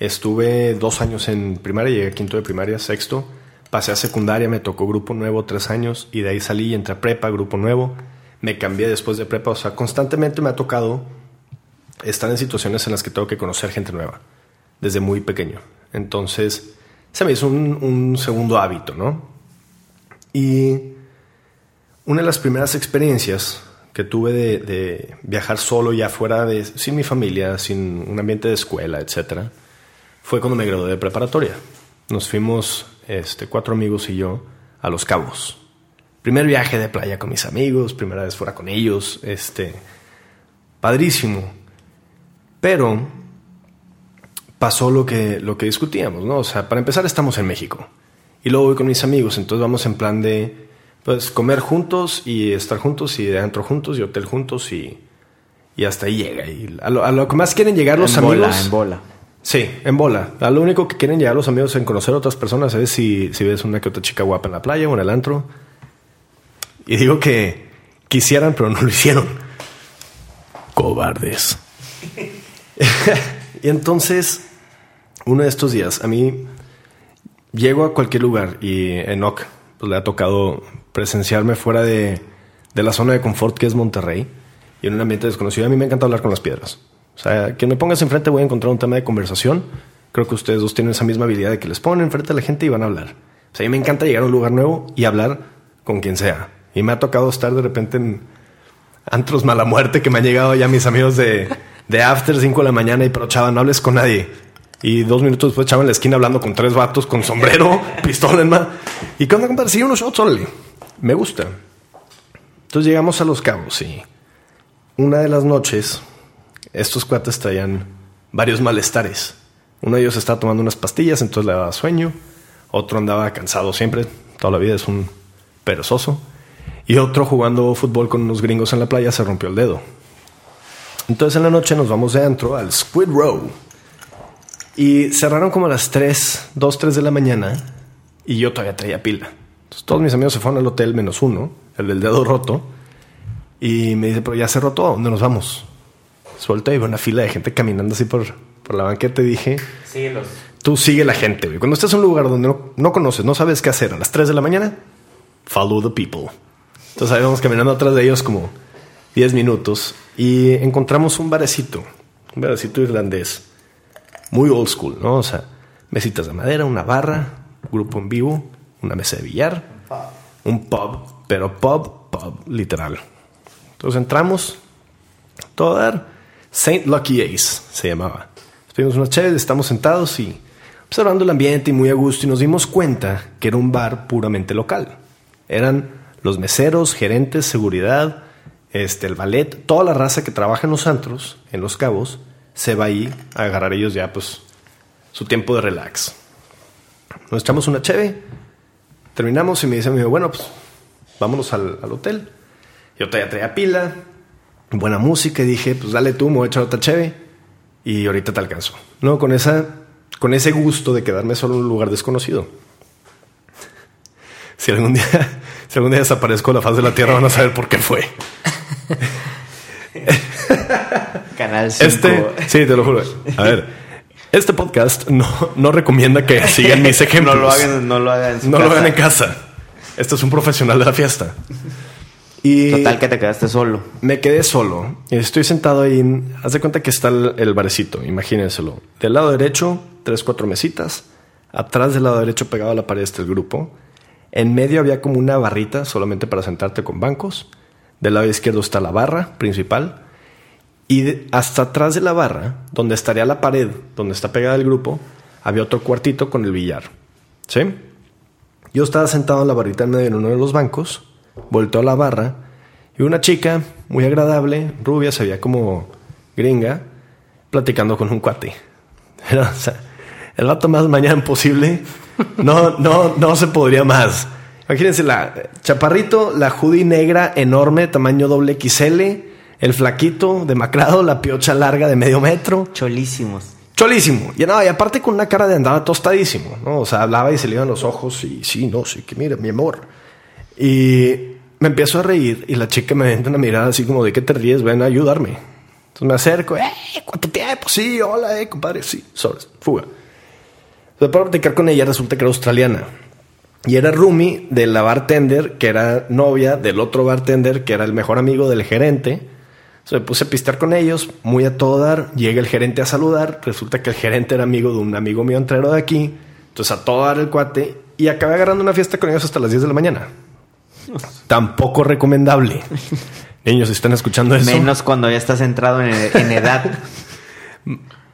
Estuve dos años en primaria, llegué a quinto de primaria, sexto. Pasé a secundaria, me tocó grupo nuevo tres años y de ahí salí y entré a prepa, grupo nuevo. Me cambié después de prepa. O sea, constantemente me ha tocado estar en situaciones en las que tengo que conocer gente nueva, desde muy pequeño. Entonces, se me hizo un, un segundo hábito, ¿no? Y una de las primeras experiencias que tuve de, viajar solo ya fuera de, sin mi familia, sin un ambiente de escuela, etcétera, fue cuando me gradué de preparatoria. Nos fuimos, este, cuatro amigos y yo, a Los Cabos. Primer viaje de playa con mis amigos, primera vez fuera con ellos, este, padrísimo. Pero pasó lo que, lo que discutíamos, ¿no? O sea, para empezar estamos en México. Y luego voy con mis amigos, entonces vamos en plan de pues comer juntos y estar juntos y de adentro juntos y hotel juntos y, y hasta ahí llega. Y a lo, que más quieren llegar los amigos. Bola, en bola. Sí, en bola. A lo único que quieren llegar los amigos en conocer a otras personas es si, si ves una que otra chica guapa en la playa o en el antro. Y digo que quisieran, pero no lo hicieron. Cobardes. y entonces, uno de estos días, a mí llego a cualquier lugar y Enoch pues, le ha tocado presenciarme fuera de, la zona de confort que es Monterrey y en un ambiente desconocido. A mí me encanta hablar con las piedras. O sea, que me pongas enfrente voy a encontrar un tema de conversación. Creo que ustedes dos tienen esa misma habilidad de que les ponen enfrente a la gente y van a hablar. O sea, a mí me encanta llegar a un lugar nuevo y hablar con quien sea. Y me ha tocado estar de repente en antros mala muerte que me han llegado ya mis amigos de, de after 5 de la mañana y pero chava, no hables con nadie. Y dos minutos después chava en la esquina hablando con tres vatos con sombrero, pistola en mano. ¿Y qué onda, compadre? Sí, unos shots, órale me gusta. Entonces llegamos a Los Cabos y una de las noches estos cuates traían varios malestares. Uno de ellos estaba tomando unas pastillas, entonces le daba sueño. Otro andaba cansado siempre, toda la vida es un perezoso. Y otro jugando fútbol con unos gringos en la playa se rompió el dedo. Entonces en la noche nos vamos de antro al Squid Row. Y cerraron como a las 3, 2, 3 de la mañana. Y yo todavía traía pila. Entonces todos mis amigos se fueron al hotel menos uno, el del dedo roto. Y me dice, pero ya cerró todo, ¿dónde nos vamos? Suelta y veo una fila de gente caminando así por, por la banqueta y dije, Síguelos. tú sigue la gente, güey. Cuando estás en un lugar donde no, no conoces, no sabes qué hacer a las 3 de la mañana, follow the people. Entonces ahí vamos caminando atrás de ellos como 10 minutos y encontramos un barecito, un barecito irlandés, muy old school, ¿no? O sea, mesitas de madera, una barra, grupo en vivo, una mesa de billar, un pub, pero pub, pub, literal. Entonces entramos, todo Saint Lucky Ace se llamaba. Unas chéveres, estamos sentados y observando el ambiente y muy a gusto y nos dimos cuenta que era un bar puramente local. Eran los meseros, gerentes, seguridad, este, el ballet, toda la raza que trabaja en los antros, en los cabos, se va ahí a agarrar ellos ya pues su tiempo de relax. Nos echamos una cheve, terminamos y me dice, amigo, bueno, pues vámonos al, al hotel. Yo todavía traía pila, buena música y dije, pues dale tú, me voy a echar otra cheve y ahorita te alcanzo. No, con esa, con ese gusto de quedarme solo en un lugar desconocido. Si algún día, si algún día desaparezco de la faz de la tierra, van a saber por qué fue. Canal 5. Este, sí, te lo juro. A ver, este podcast no, no recomienda que sigan mis ejemplos. No lo hagan, no lo hagan en su No lo casa. hagan en casa. Esto es un profesional de la fiesta. Y Total que te quedaste solo. me quedé solo. Estoy sentado ahí. haz de cuenta que está el, el barecito, imagínenselo. Del lado derecho, tres, cuatro mesitas. Atrás del lado derecho, pegado a la pared, está el grupo. En medio había como una barrita solamente para sentarte con bancos. Del lado izquierdo está la barra principal. Y de- hasta atrás de la barra, donde estaría la pared, donde está pegada el grupo, había otro cuartito con el billar. ¿Sí? Yo estaba sentado en la barrita en medio en uno de los bancos, volteo a la barra, y una chica muy agradable, rubia, se veía como gringa, platicando con un cuate. O sea, el vato más mañana posible, no, no, no se podría más. Imagínense la chaparrito, la hoodie negra enorme, tamaño doble XL, el flaquito demacrado, la piocha larga de medio metro. Cholísimos. Cholísimo. Y, no, y aparte con una cara de andaba tostadísimo, ¿no? O sea, hablaba y se le iban los ojos y sí, no, sí, que mira, mi amor. Y me empiezo a reír y la chica me da una mirada así como de ¿qué te ríes? Ven a ayudarme. Entonces me acerco, ¡eh! ¿Cuánto tiempo? Sí, hola, eh, compadre, sí, sobres, fuga. Entonces para platicar con ella resulta que era australiana. Y era roomie de la bartender, que era novia del otro bartender, que era el mejor amigo del gerente. Me puse a pistear con ellos, muy a todo dar. Llega el gerente a saludar. Resulta que el gerente era amigo de un amigo mío entrero de aquí. Entonces a todo dar el cuate. Y acabé agarrando una fiesta con ellos hasta las 10 de la mañana. Tampoco recomendable. Niños, si están escuchando eso. Menos cuando ya estás entrado en, en edad.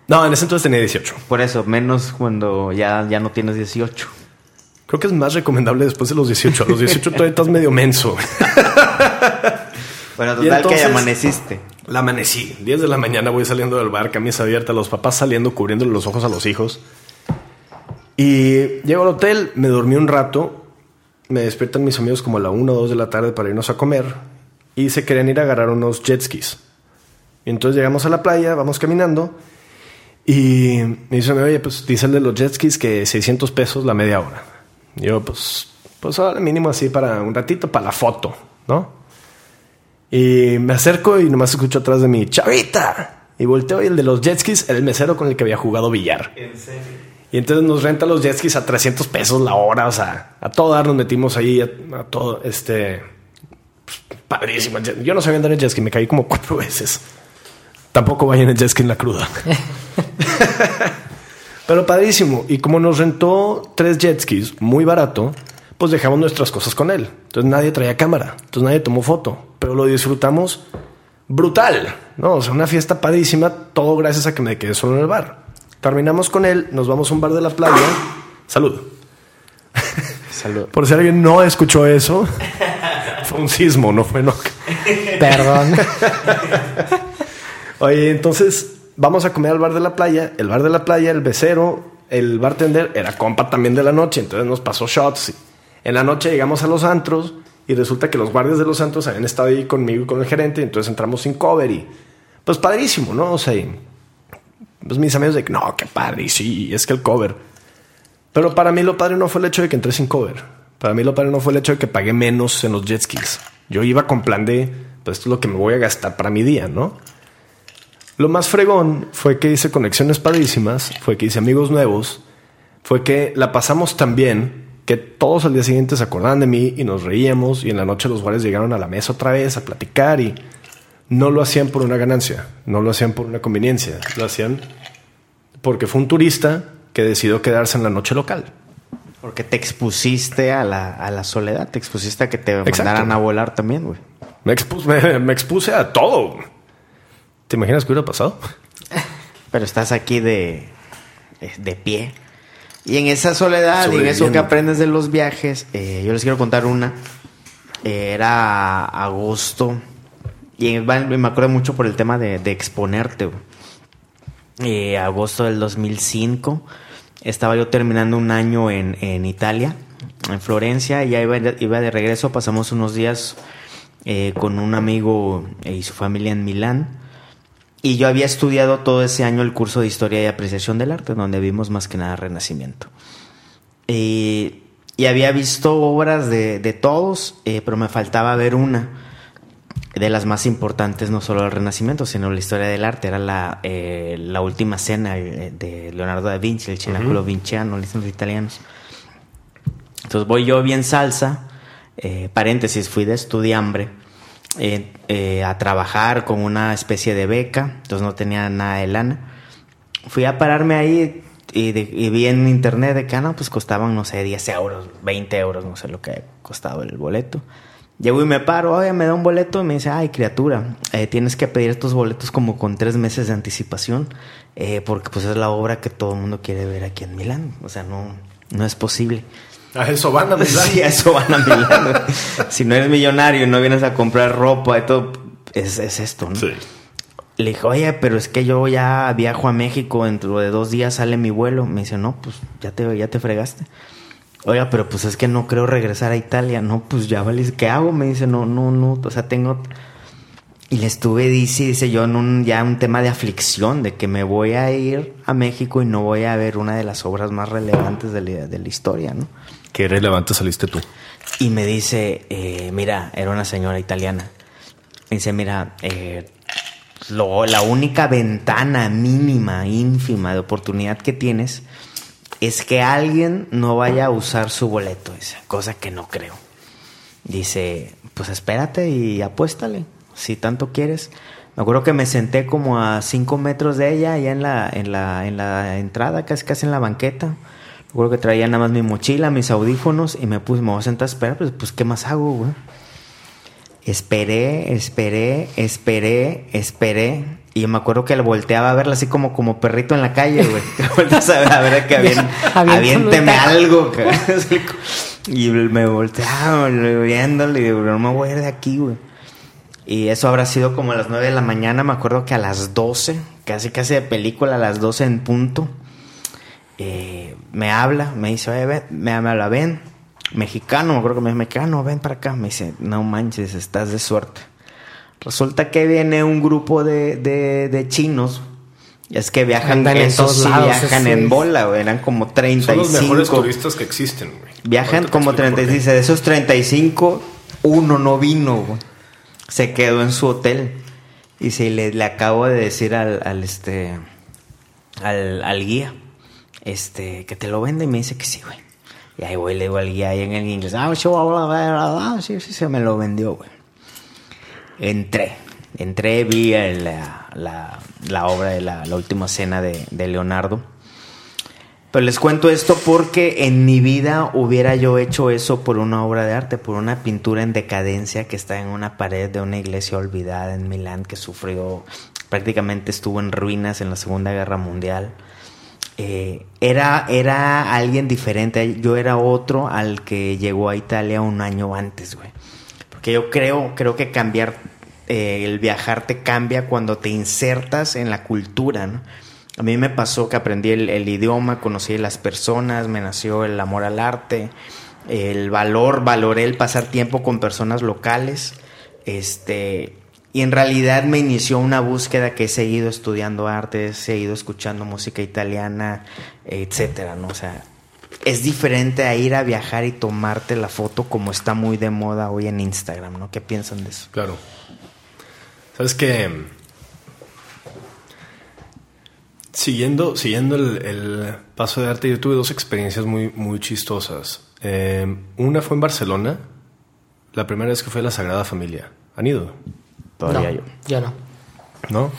No, en ese entonces tenía 18. Por eso, menos cuando ya, ya no tienes 18. Creo que es más recomendable después de los 18. A los 18 todavía estás medio menso. Bueno, total entonces- que amaneciste. La amanecí. 10 de la mañana voy saliendo del bar, camisa abierta, los papás saliendo, cubriéndole los ojos a los hijos. Y llego al hotel, me dormí un rato. Me despiertan mis amigos como a la 1 o 2 de la tarde para irnos a comer. Y se querían ir a agarrar unos jet skis. Y entonces llegamos a la playa, vamos caminando. Y me dice, oye, pues dice el de los jet skis que 600 pesos la media hora. Y yo, pues, pues ahora mínimo así para un ratito, para la foto, ¿no? Y me acerco y nomás escucho atrás de mí, ¡Chavita! Y volteo y el de los jet skis era el mesero con el que había jugado billar. Y entonces nos renta los jet skis a 300 pesos la hora, o sea, a todo dar nos metimos ahí, a, a todo, este... pues, padrísimo. Yo no sabía andar en jet ski, me caí como cuatro veces. Tampoco vayan en jet ski en la cruda. Pero padrísimo. Y como nos rentó tres jet skis muy barato, pues dejamos nuestras cosas con él. Entonces nadie traía cámara, entonces nadie tomó foto, pero lo disfrutamos brutal, ¿no? O sea, una fiesta padrísima, todo gracias a que me quedé solo en el bar. Terminamos con él, nos vamos a un bar de la playa. Salud. Salud. Por si alguien no escuchó eso, fue un sismo, no fue no. Perdón. Oye, entonces vamos a comer al bar de la playa. El bar de la playa, el becero, el bartender era compa también de la noche. Entonces nos pasó shots. En la noche llegamos a los antros y resulta que los guardias de los antros habían estado ahí conmigo y con el gerente. Entonces entramos sin cover y pues padrísimo, ¿no? O sea, pues mis amigos de que no, qué padre, sí, es que el cover. Pero para mí lo padre no fue el hecho de que entré sin cover. Para mí lo padre no fue el hecho de que pagué menos en los jet skis. Yo iba con plan de, pues esto es lo que me voy a gastar para mi día, ¿no? Lo más fregón fue que hice conexiones padrísimas, fue que hice amigos nuevos, fue que la pasamos tan bien que todos al día siguiente se acordaban de mí y nos reíamos y en la noche los guardias llegaron a la mesa otra vez a platicar y no lo hacían por una ganancia, no lo hacían por una conveniencia, lo hacían porque fue un turista que decidió quedarse en la noche local. Porque te expusiste a la, soledad, te expusiste a que te mandaran a volar también, güey. Me, expuse a todo. ¿Te imaginas qué hubiera pasado? Pero estás aquí de, de pie. Y en esa soledad y en eso que aprendes de los viajes, eh, yo les quiero contar una. era agosto. Y me acuerdo mucho por el tema de, exponerte. Eh, agosto del 2005. Estaba yo terminando un año en, Italia, en Florencia. Y ya iba, iba de regreso. Pasamos unos días eh, con un amigo y su familia en Milán. Y yo había estudiado todo ese año el curso de Historia y Apreciación del Arte, donde vimos más que nada Renacimiento. y había visto obras de, todos, eh, pero me faltaba ver una de las más importantes, no solo del Renacimiento, sino la historia del arte. Era la, eh, la última cena eh, de Leonardo da Vinci, el Cenáculo Vinciano, le dicen los italianos. Entonces voy yo bien salsa, paréntesis, fui de estudiambre eh, eh, a trabajar con una especie de beca, entonces no tenía nada de lana. Fui a pararme ahí y, vi en internet de que, ah, no, pues costaban, no sé, 10 euros, 20 euros, no sé lo que costaba el boleto. Llego y me paro, oye, me da un boleto y me dice, ay, criatura, eh, tienes que pedir estos boletos como con tres meses de anticipación, porque pues es la obra que todo el mundo quiere ver aquí en Milán, o sea, no, no es posible. A eso van a Milán. Sí, a eso van a Milán. si no eres millonario y no vienes a comprar ropa y todo, es, esto, ¿no? Sí. Le dije, oye, pero es que yo ya viajo a México, dentro de dos días sale mi vuelo. Me dice, no, pues ya te, ya te fregaste. Oiga, pero pues es que no creo regresar a Italia. No, pues ya vale, ¿qué hago? Me dice, no, no, no, o sea, tengo... Y le estuve, dice, dice yo, en un, ya un tema de aflicción, de que me voy a ir a México y no voy a ver una de las obras más relevantes de la, de la historia, ¿no? ¿Qué relevante saliste tú? Y me dice, eh, mira, era una señora italiana. Me dice, mira, eh, la única ventana mínima, ínfima de oportunidad que tienes es que alguien no vaya a usar su boleto, esa cosa que no creo. Dice, pues espérate y apuéstale, si tanto quieres. Me acuerdo que me senté como a cinco metros de ella, allá en la, en la, en la entrada, casi casi en la banqueta. Recuerdo que traía nada más mi mochila, mis audífonos y me puse, me voy a sentar a esperar, pues, pues ¿qué más hago, güey? Esperé, esperé, esperé, esperé. Y me acuerdo que le volteaba a verla así como, como perrito en la calle, güey. Volteas a ver, a ver que aviénteme algo, Y me volteaba viéndole y digo, no me voy a ir de aquí, güey. Y eso habrá sido como a las 9 de la mañana. Me acuerdo que a las 12, casi casi de película, a las 12 en punto eh, me habla, me dice, oye, ven, me habla, ven, mexicano, me acuerdo que me dice, mexicano, ven para acá. Me dice, no manches, estás de suerte. Resulta que viene un grupo de, de, chinos. Es que viajan, en esos viajan en bola, Eran como 35. Son los mejores turistas que existen, güey. Viajan como 35. De esos 35, uno no vino, Se quedó en su hotel. Y se le, le acabo de decir al, al este, al, al guía este, que te lo vende y me dice que sí, güey. Y ahí voy, le digo al guía ahí en el inglés, ah, sí, sí, se me lo vendió, güey. Entré, entré, vi la, la, la obra de la, la última cena de, de, Leonardo. Pero les cuento esto porque en mi vida hubiera yo hecho eso por una obra de arte, por una pintura en decadencia que está en una pared de una iglesia olvidada en Milán que sufrió, prácticamente estuvo en ruinas en la Segunda Guerra Mundial eh, era, era alguien diferente. Yo era otro al que llegó a Italia un año antes, güey. Porque yo creo, creo que cambiar, eh, el viajar te cambia cuando te insertas en la cultura, ¿no? A mí me pasó que aprendí el, idioma, conocí las personas, me nació el amor al arte, el valor, valoré el pasar tiempo con personas locales, este, Y en realidad me inició una búsqueda que he seguido estudiando arte, he seguido escuchando música italiana, etcétera, ¿no? O sea, es diferente a ir a viajar y tomarte la foto como está muy de moda hoy en Instagram, ¿no? ¿Qué piensan de eso? Claro. Sabes que siguiendo, siguiendo el, paso de arte, yo tuve dos experiencias muy, muy chistosas. Eh, una fue en Barcelona, la primera vez que fue a la Sagrada Familia. ¿Han ido? Todavía no, yo. Yo no. ¿No?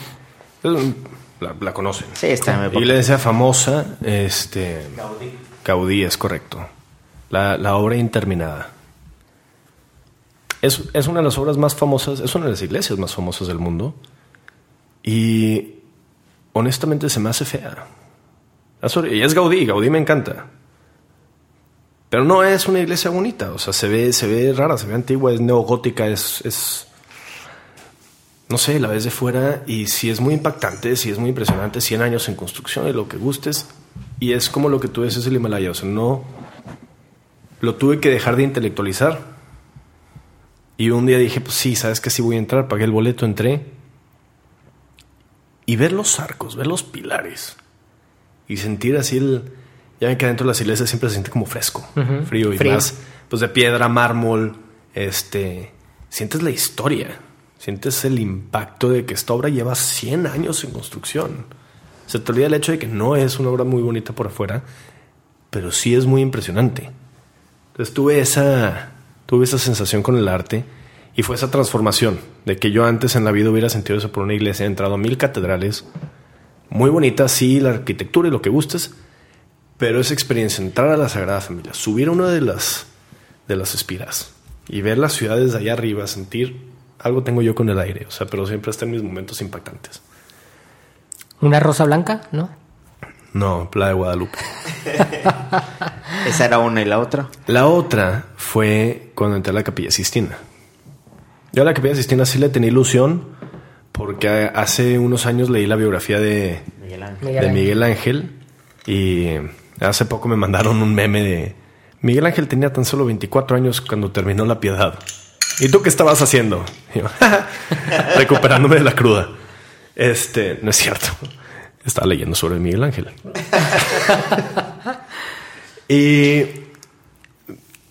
La, la conocen. Sí, está en mi Iglesia famosa, este... Gaudí. Gaudí, es correcto. La, la obra interminada. Es, es, una de las obras más famosas, es una de las iglesias más famosas del mundo. Y honestamente se me hace fea. Y es Gaudí, Gaudí me encanta. Pero no es una iglesia bonita, o sea, se ve, se ve rara, se ve antigua, es neogótica, es, es no sé, la ves de fuera y sí es muy impactante, sí es muy impresionante, 100 años en construcción y lo que gustes. Y es como lo que tú ves es el Himalaya, o sea, no lo tuve que dejar de intelectualizar. Y un día dije, pues sí, sabes que sí voy a entrar, pagué el boleto, entré. Y ver los arcos, ver los pilares y sentir así el... Ya ven que dentro de las iglesias siempre se siente como fresco, frío y más, pues de piedra, mármol, este... Sientes la historia sientes el impacto de que esta obra lleva 100 años en construcción. Se te olvida el hecho de que no es una obra muy bonita por afuera, pero sí es muy impresionante. Entonces tuve esa, tuve esa sensación con el arte y fue esa transformación de que yo antes en la vida hubiera sentido eso por una iglesia, he entrado a mil catedrales, muy bonitas, sí, la arquitectura y lo que gustes, pero esa experiencia, entrar a la Sagrada Familia, subir a una de las, de las espiras y ver las ciudades de allá arriba, sentir algo tengo yo con el aire, o sea, pero siempre está en mis momentos impactantes. ¿Una rosa blanca? ¿No? No, la de Guadalupe. Esa era una y la otra. La otra fue cuando entré a la Capilla Sistina. Yo a la Capilla Sistina sí le tenía ilusión porque hace unos años leí la biografía de Miguel Ángel, de Miguel Ángel y hace poco me mandaron un meme de Miguel Ángel tenía tan solo 24 años cuando terminó la piedad. ¿Y tú qué estabas haciendo? Recuperándome de la cruda. Este, no es cierto. Estaba leyendo sobre Miguel Ángel. y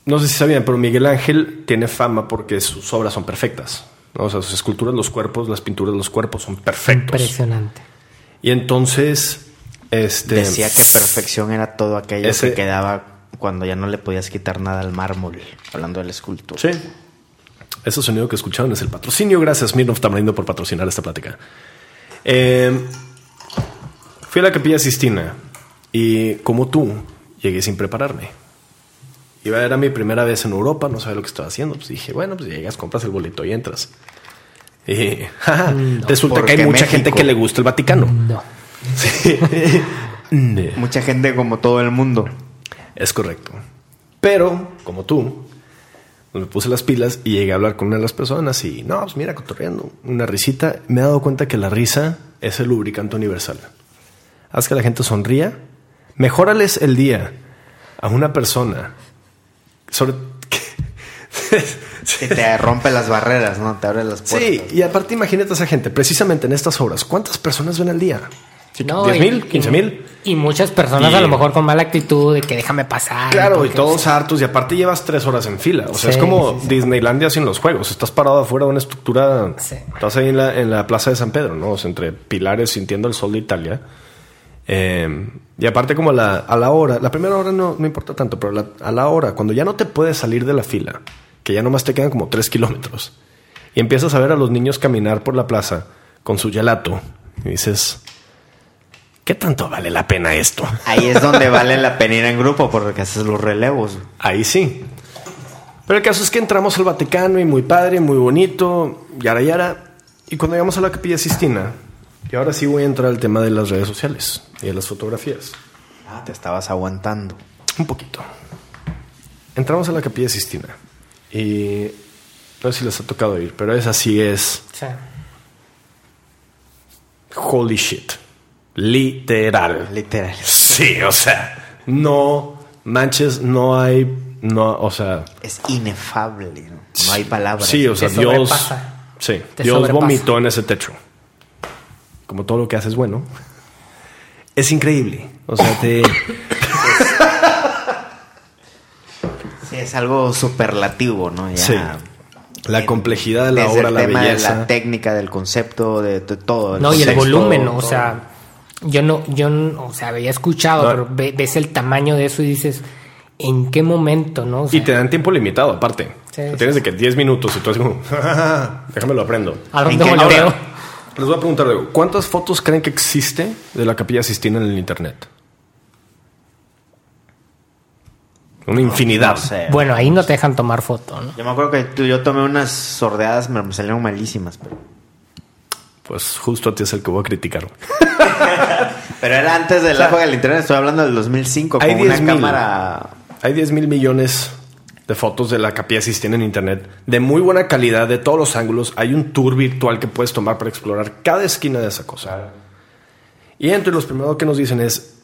no sé si sabían, pero Miguel Ángel tiene fama porque sus obras son perfectas. O sea, sus esculturas, los cuerpos, las pinturas de los cuerpos son perfectos. Impresionante. Y entonces, este. Decía que perfección era todo aquello que quedaba cuando ya no le podías quitar nada al mármol, hablando de la escultura. Sí. Ese sonido que escucharon es el patrocinio. Gracias, Mirnov Tamarindo, por patrocinar esta plática. Eh, fui a la Capilla Sistina y, como tú, llegué sin prepararme. Iba, era mi primera vez en Europa, no sabía lo que estaba haciendo. Pues dije, bueno, pues llegas, compras el boleto y entras. Y resulta que hay mucha gente que le gusta el Vaticano. No. mucha gente como todo el mundo. Es correcto. Pero, como tú, me puse las pilas y llegué a hablar con una de las personas y no, pues mira, cotorreando, una risita. Me he dado cuenta que la risa es el lubricante universal. Haz que la gente sonría, mejórales el día a una persona. Sobre que te rompe las barreras, ¿no? Te abre las puertas. Sí, y aparte imagínate a esa gente, precisamente en estas horas, ¿cuántas personas ven al día? ¿10 mil? ¿15 mil? Y muchas personas a lo mejor con mala actitud de que déjame pasar. Claro, y todos hartos. Y aparte llevas tres horas en fila. O sea, es como Disneylandia sin los juegos. Estás parado afuera de una estructura. Estás ahí en la, en la plaza de San Pedro, ¿no? O sea, entre pilares sintiendo el sol de Italia. Eh, y aparte como a la, a la hora, la primera hora no, no importa tanto, pero a la hora, cuando ya no te puedes salir de la fila, que ya nomás te quedan como tres kilómetros, y empiezas a ver a los niños caminar por la plaza con su gelato, y dices, ¿Qué tanto vale la pena esto? Ahí es donde vale la pena ir en grupo porque haces los relevos. Ahí sí. Pero el caso es que entramos al Vaticano y muy padre, muy bonito, yara yara. Y cuando llegamos a la Capilla Sistina, y ahora sí voy a entrar al tema de las redes sociales y de las fotografías. Ah, te estabas aguantando. Un poquito. Entramos a la Capilla Sistina y no sé si les ha tocado ir, pero esa sí es. Sí. Holy shit. Literal. Literal. Sí, o sea, no manches, no hay, no, o sea. Es inefable, no, hay palabras. Sí, o sea, Dios, Sí, te Dios sobrepasa. vomitó en ese techo. Como todo lo que haces bueno. Es increíble. O sea, te... Sí, es algo superlativo, ¿no? Ya, Sí. La en- complejidad de la desde obra, el la tema de belleza. la técnica, del concepto, de, de todo. No, y el volumen, o todo. sea, yo no, yo, no- o sea, había escuchado, No. pero ve- ves el tamaño de eso y dices, ¿en qué momento, no? O sea, Y te dan tiempo limitado, aparte. Sí, O sea, sí, tienes de que 10 minutos y tú así como, déjame lo aprendo. ¿A ¿En qué volteo? hora? Les voy a preguntar algo. ¿Cuántas fotos creen que existe de la Capilla Sistina en el internet? Una infinidad. No sé. Bueno, ahí no te dejan tomar foto, ¿no? Yo me acuerdo que tú- yo tomé unas sordeadas, me me salieron malísimas. Pero, Pues justo a ti es el que voy a criticar. pero era antes del época del internet, estoy hablando del 2005, hay con una 10,000. cámara... Hay 10 mil millones de fotos de la Capilla Sistina en internet, de muy buena calidad, de todos los ángulos. Hay un tour virtual que puedes tomar para explorar cada esquina de esa cosa. Y entre los primeros que nos dicen es,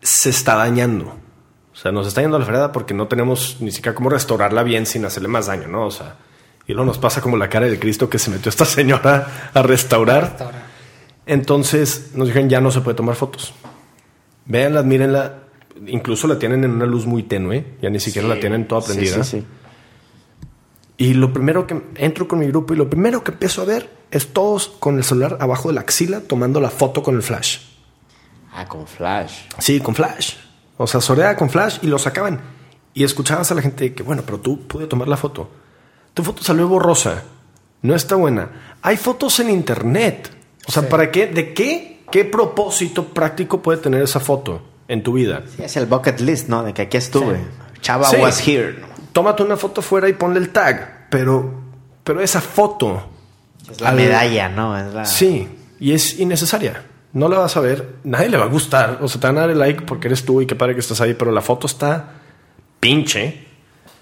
se está dañando. O sea, nos está yendo a la fregada porque no tenemos ni siquiera cómo restaurarla bien sin hacerle más daño, ¿no? O sea, y luego nos pasa como la cara de Cristo que se metió esta señora a restaurar. Entonces nos dijeron, ya no se puede tomar fotos. Véanla, mírenla. Incluso la tienen en una luz muy tenue. Ya ni siquiera la tienen toda prendida. sí, sí. Y lo primero que entro con mi grupo y lo primero que empiezo a ver es todos con el celular abajo de la axila tomando la foto con el flash. Ah, con flash. Sí, con flash. O sea, soreaba con flash y lo sacaban. Y escuchabas a la gente que, bueno, pero tú pude tomar la foto. Tu foto salió borrosa. No está buena. Hay fotos en internet. O sea, ¿para qué? ¿De qué? ¿Qué propósito práctico puede tener esa foto en tu vida? Sí, es el bucket list, ¿no? De que aquí estuve. Chava was here. ¿no? Tómate una foto fuera y ponle el tag. Pero, pero esa foto. Es la al- medalla, ¿no? Es la... Sí, y es innecesaria. No la vas a ver, nadie le va a gustar. O sea, te van a dar el like porque eres tú y qué padre que estás ahí, pero la foto está pinche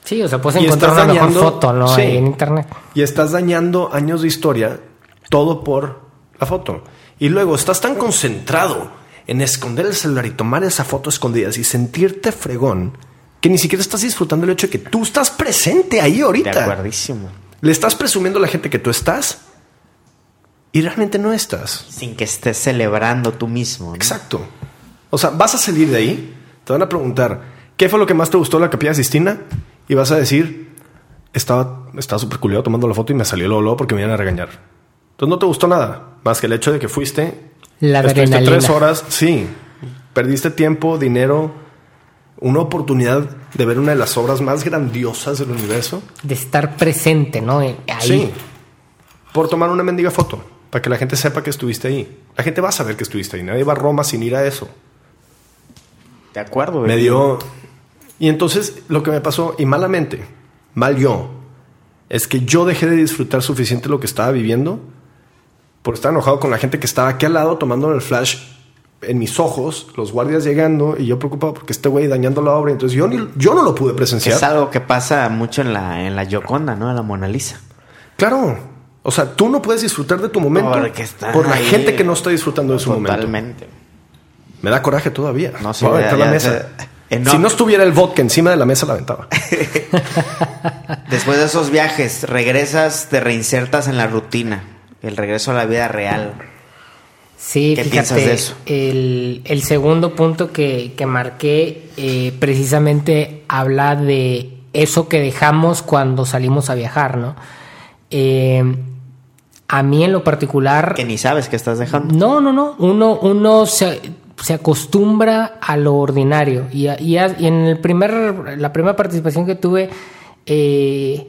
Sí, o sea, puedes Y encontrar una mejor foto, ¿no? sí. Ahí en internet. y estás dañando años de historia todo por la foto. Y luego estás tan concentrado en esconder el celular y tomar esa foto escondidas y sentirte fregón que ni siquiera estás disfrutando el hecho de que tú estás presente ahí De ahorita. acuerdísimo. Le estás presumiendo a la gente que tú estás y realmente no estás. Sin que estés celebrando tú mismo. ¿no? Exacto. O sea, vas a salir de ahí, te van a preguntar, ¿qué fue lo que más te gustó de la Capilla Sistina? Y vas a decir, estaba estaba súper culiado tomando la foto y me salió luego, luego porque me iban a regañar. Entonces no te gustó nada, más que el hecho de que fuiste, La estuviste tres horas, sí, perdiste tiempo, dinero, una oportunidad de ver una de las obras más grandiosas del universo. De estar presente, ¿no? Eh, Ahí. Sí, por tomar una mendiga foto, para que la gente sepa que estuviste ahí. La gente va a saber que estuviste ahí, nadie va a Roma sin ir a eso. De acuerdo. Me güey. dio. Y entonces lo que me pasó, y malamente, mal yo, es que yo dejé de disfrutar suficiente lo que estaba viviendo por estar enojado con la gente que estaba aquí al lado tomando el flash en mis ojos, los guardias llegando y yo preocupado porque este güey dañando la obra. Entonces yo, ni- yo no lo pude presenciar. Es algo que pasa mucho en la, en la Gioconda, ¿no? En la Mona Lisa. Claro. O sea, tú no puedes disfrutar de tu momento por la ahí. gente que no está disfrutando de su momento. Totalmente. Me da coraje todavía. No sé, ya- la mesa. Si no estuviera el vodka encima de la mesa, la aventaba. Después de esos viajes, regresas, te reinsertas en la rutina. El regreso a la vida real. Sí, ¿Qué fíjate, piensas de eso? El, el segundo punto que, que marqué eh, precisamente habla de eso que dejamos cuando salimos a viajar, ¿no? Eh, a mí en lo particular... Que ni sabes que estás dejando. No, no, no. Uno, uno se, se acostumbra a lo ordinario. Y, en el primer, la primera participación que tuve, eh,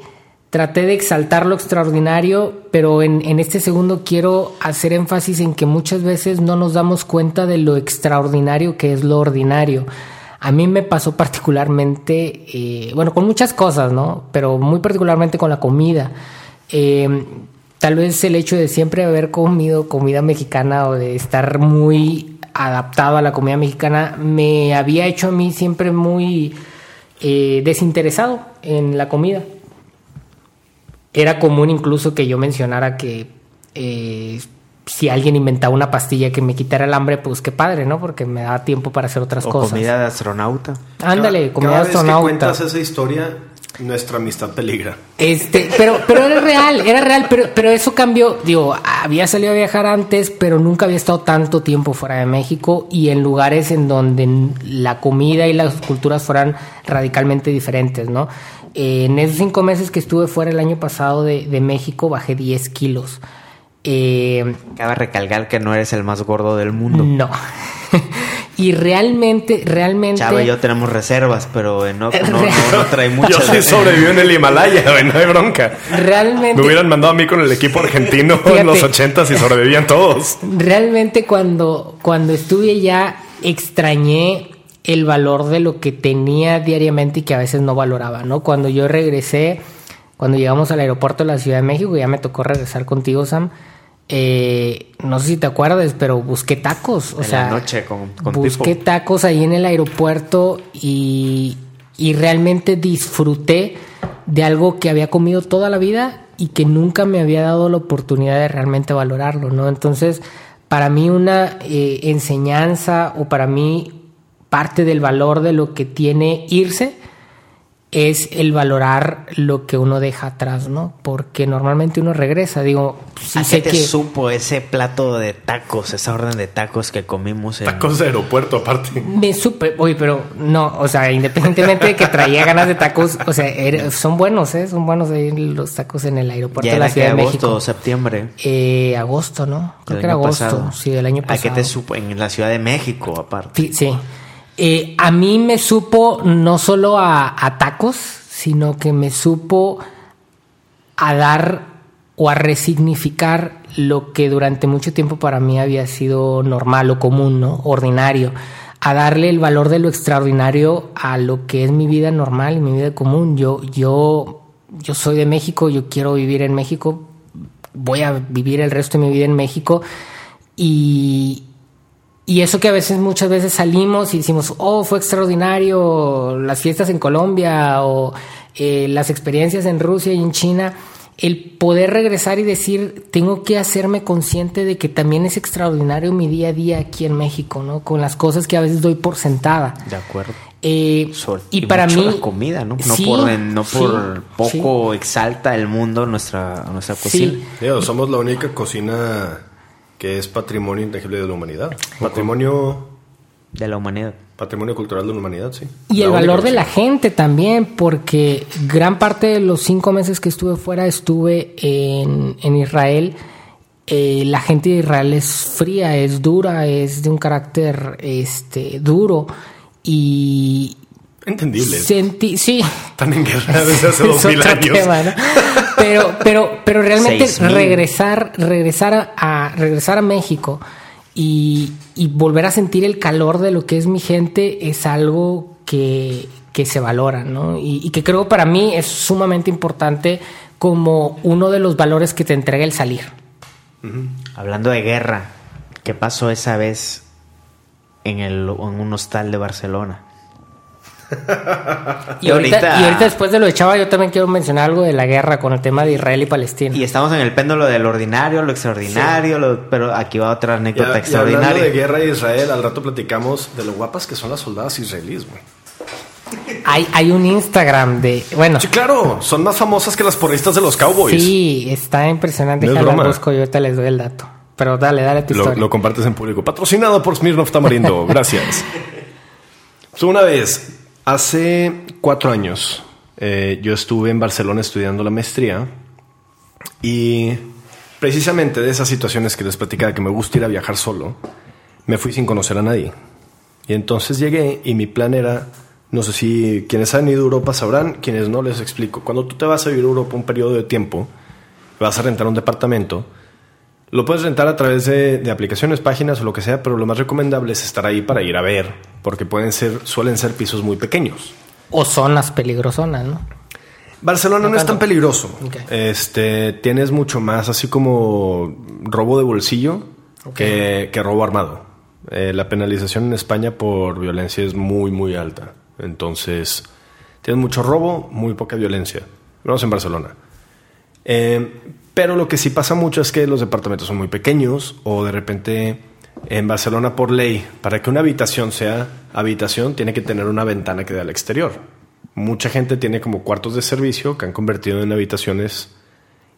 traté de exaltar lo extraordinario, pero en, este segundo quiero hacer énfasis en que muchas veces no nos damos cuenta de lo extraordinario que es lo ordinario. A mí me pasó particularmente, eh, bueno, con muchas cosas, ¿no? Pero muy particularmente con la comida. Eh, tal vez el hecho de siempre haber comido comida mexicana o de estar muy adaptado a la comida mexicana me había hecho a mí siempre muy eh, desinteresado en la comida. Era común incluso que yo mencionara que eh, si alguien inventaba una pastilla que me quitara el hambre, pues qué padre, ¿no? Porque me daba tiempo para hacer otras O cosas. comida de astronauta. Ándale, Cada- comida cada vez que astronauta. cuentas esa historia, Nuestra amistad peligra. Este, pero, pero era real, era real, pero, pero eso cambió. Digo, había salido a viajar antes, pero nunca había estado tanto tiempo fuera de México y en lugares en donde la comida y las culturas fueran radicalmente diferentes, ¿no? Eh, en esos cinco meses que estuve fuera el año pasado de, de México, bajé 10 kilos. Eh, Cabe recalcar que no eres el más gordo del mundo. No. y realmente, realmente. Chava y yo tenemos reservas, pero no, no, trae mucho. Yo sí sobreviví en el Himalaya, no hay bronca. Realmente. Me hubieran mandado a mí con el equipo argentino en los ochentas y sobrevivían todos. Realmente, cuando, cuando estuve ya, extrañé el valor de lo que tenía diariamente y que a veces no valoraba, ¿no? Cuando yo regresé, cuando llegamos al aeropuerto de la Ciudad de México, ya me tocó regresar contigo, Sam eh, no sé si te acuerdas, pero busqué tacos. O sea, noche con, busqué tacos ahí en el aeropuerto y, y realmente disfruté de algo que había comido toda la vida y que nunca me había dado la oportunidad de realmente valorarlo, ¿no? Entonces, para mí una eh, enseñanza o para mí parte del valor de lo que tiene irse es el valorar lo que uno deja atrás, ¿no? Porque normalmente uno regresa, digo, sí sé te supo ese plato de tacos, esa orden de tacos que comimos en... Tacos de aeropuerto aparte. Me supe, oye, pero no, o sea, independientemente de que traía ganas de tacos, o sea, son buenos, ¿eh? Son buenos ahí los tacos en el aeropuerto de la Ciudad de México. agosto, septiembre? Eh, agosto, ¿no? Creo que era agosto, sí, del año pasado. ¿A qué te supo? En la Ciudad de México, aparte. Sí, sí. Eh, a mí me supo no solo a, tacos, sino que me supo a dar o a resignificar lo que durante mucho tiempo para mí había sido normal o común, ¿no? Ordinario. A darle el valor de lo extraordinario a lo que es mi vida normal y mi vida común. Yo, yo, yo soy de México, yo quiero vivir en México, voy a vivir el resto de mi vida en México y, y eso que a veces, muchas veces salimos y decimos, oh, fue extraordinario las fiestas en Colombia o eh, las experiencias en Rusia y en China, el poder regresar y decir, tengo que hacerme consciente de que también es extraordinario mi día a día aquí en México, ¿no? Con las cosas que a veces doy por sentada. De acuerdo. Eh, y, para mí la comida no no por no por poco exalta el mundo nuestra nuestra cocina somos la única cocina que es patrimonio intangible de la humanidad. Patrimonio... De la humanidad. Patrimonio cultural de la humanidad, sí. Y el valor de la gente también, porque gran parte de los cinco meses que estuve fuera estuve en, Israel. Eh, la gente de Israel es fría, es dura, es de un carácter este, duro. Y, Entendible. Sentí, sí. Están en guerra desde hace dos mil años. Pero, pero, pero realmente regresar, regresar a, regresar a México y, volver a sentir el calor de lo que es mi gente es algo que, se valora, ¿no? Y, que creo para mí es sumamente importante como uno de los valores que te entrega el salir. Hablando de guerra, ¿qué pasó esa vez en, el, en un hostal de Barcelona? y, ahorita, y, ahorita, después de lo de Chava, yo también quiero mencionar algo de la guerra con el tema de Israel y Palestina. Y estamos en el péndulo del ordinario, lo extraordinario, pero aquí va otra anécdota extraordinaria. hablando de guerra de Israel, al rato platicamos de lo guapas que son las soldadas israelíes, güey. Hay, hay un Instagram de. Bueno. Sí, claro. Son más famosas que las porristas de los Cowboys. Sí, está impresionante. No busco yo ahorita les doy el dato. Pero dale, dale tu lo, historia. Lo compartes en público. Patrocinado por Smirnoff Tamarindo. Gracias. Pues una vez Hace cuatro años eh, yo estuve en Barcelona estudiando la maestría y precisamente de esas situaciones que les platicaba que me gusta ir a viajar solo, me fui sin conocer a nadie. Y entonces llegué y mi plan era, no sé si quienes han ido a Europa sabrán, quienes no les explico, cuando tú te vas a vivir a Europa un periodo de tiempo, vas a rentar un departamento, lo puedes rentar a través de, aplicaciones, páginas o lo que sea, pero lo más recomendable es estar ahí para ir a ver, porque pueden ser, suelen ser pisos muy pequeños. O zonas peligrosonas, ¿no? Barcelona no, es tan peligroso. Este, tienes mucho más, así como robo de bolsillo que, robo armado. Eh, la penalización en España por violencia es muy, muy alta. Entonces, tienes mucho robo, muy poca violencia. Vamos en Barcelona. Eh, pero lo que sí pasa mucho es que los departamentos son muy pequeños o de repente en Barcelona por ley, para que una habitación sea habitación, tiene que tener una ventana que dé al exterior. mucha gente tiene como cuartos de servicio que han convertido en habitaciones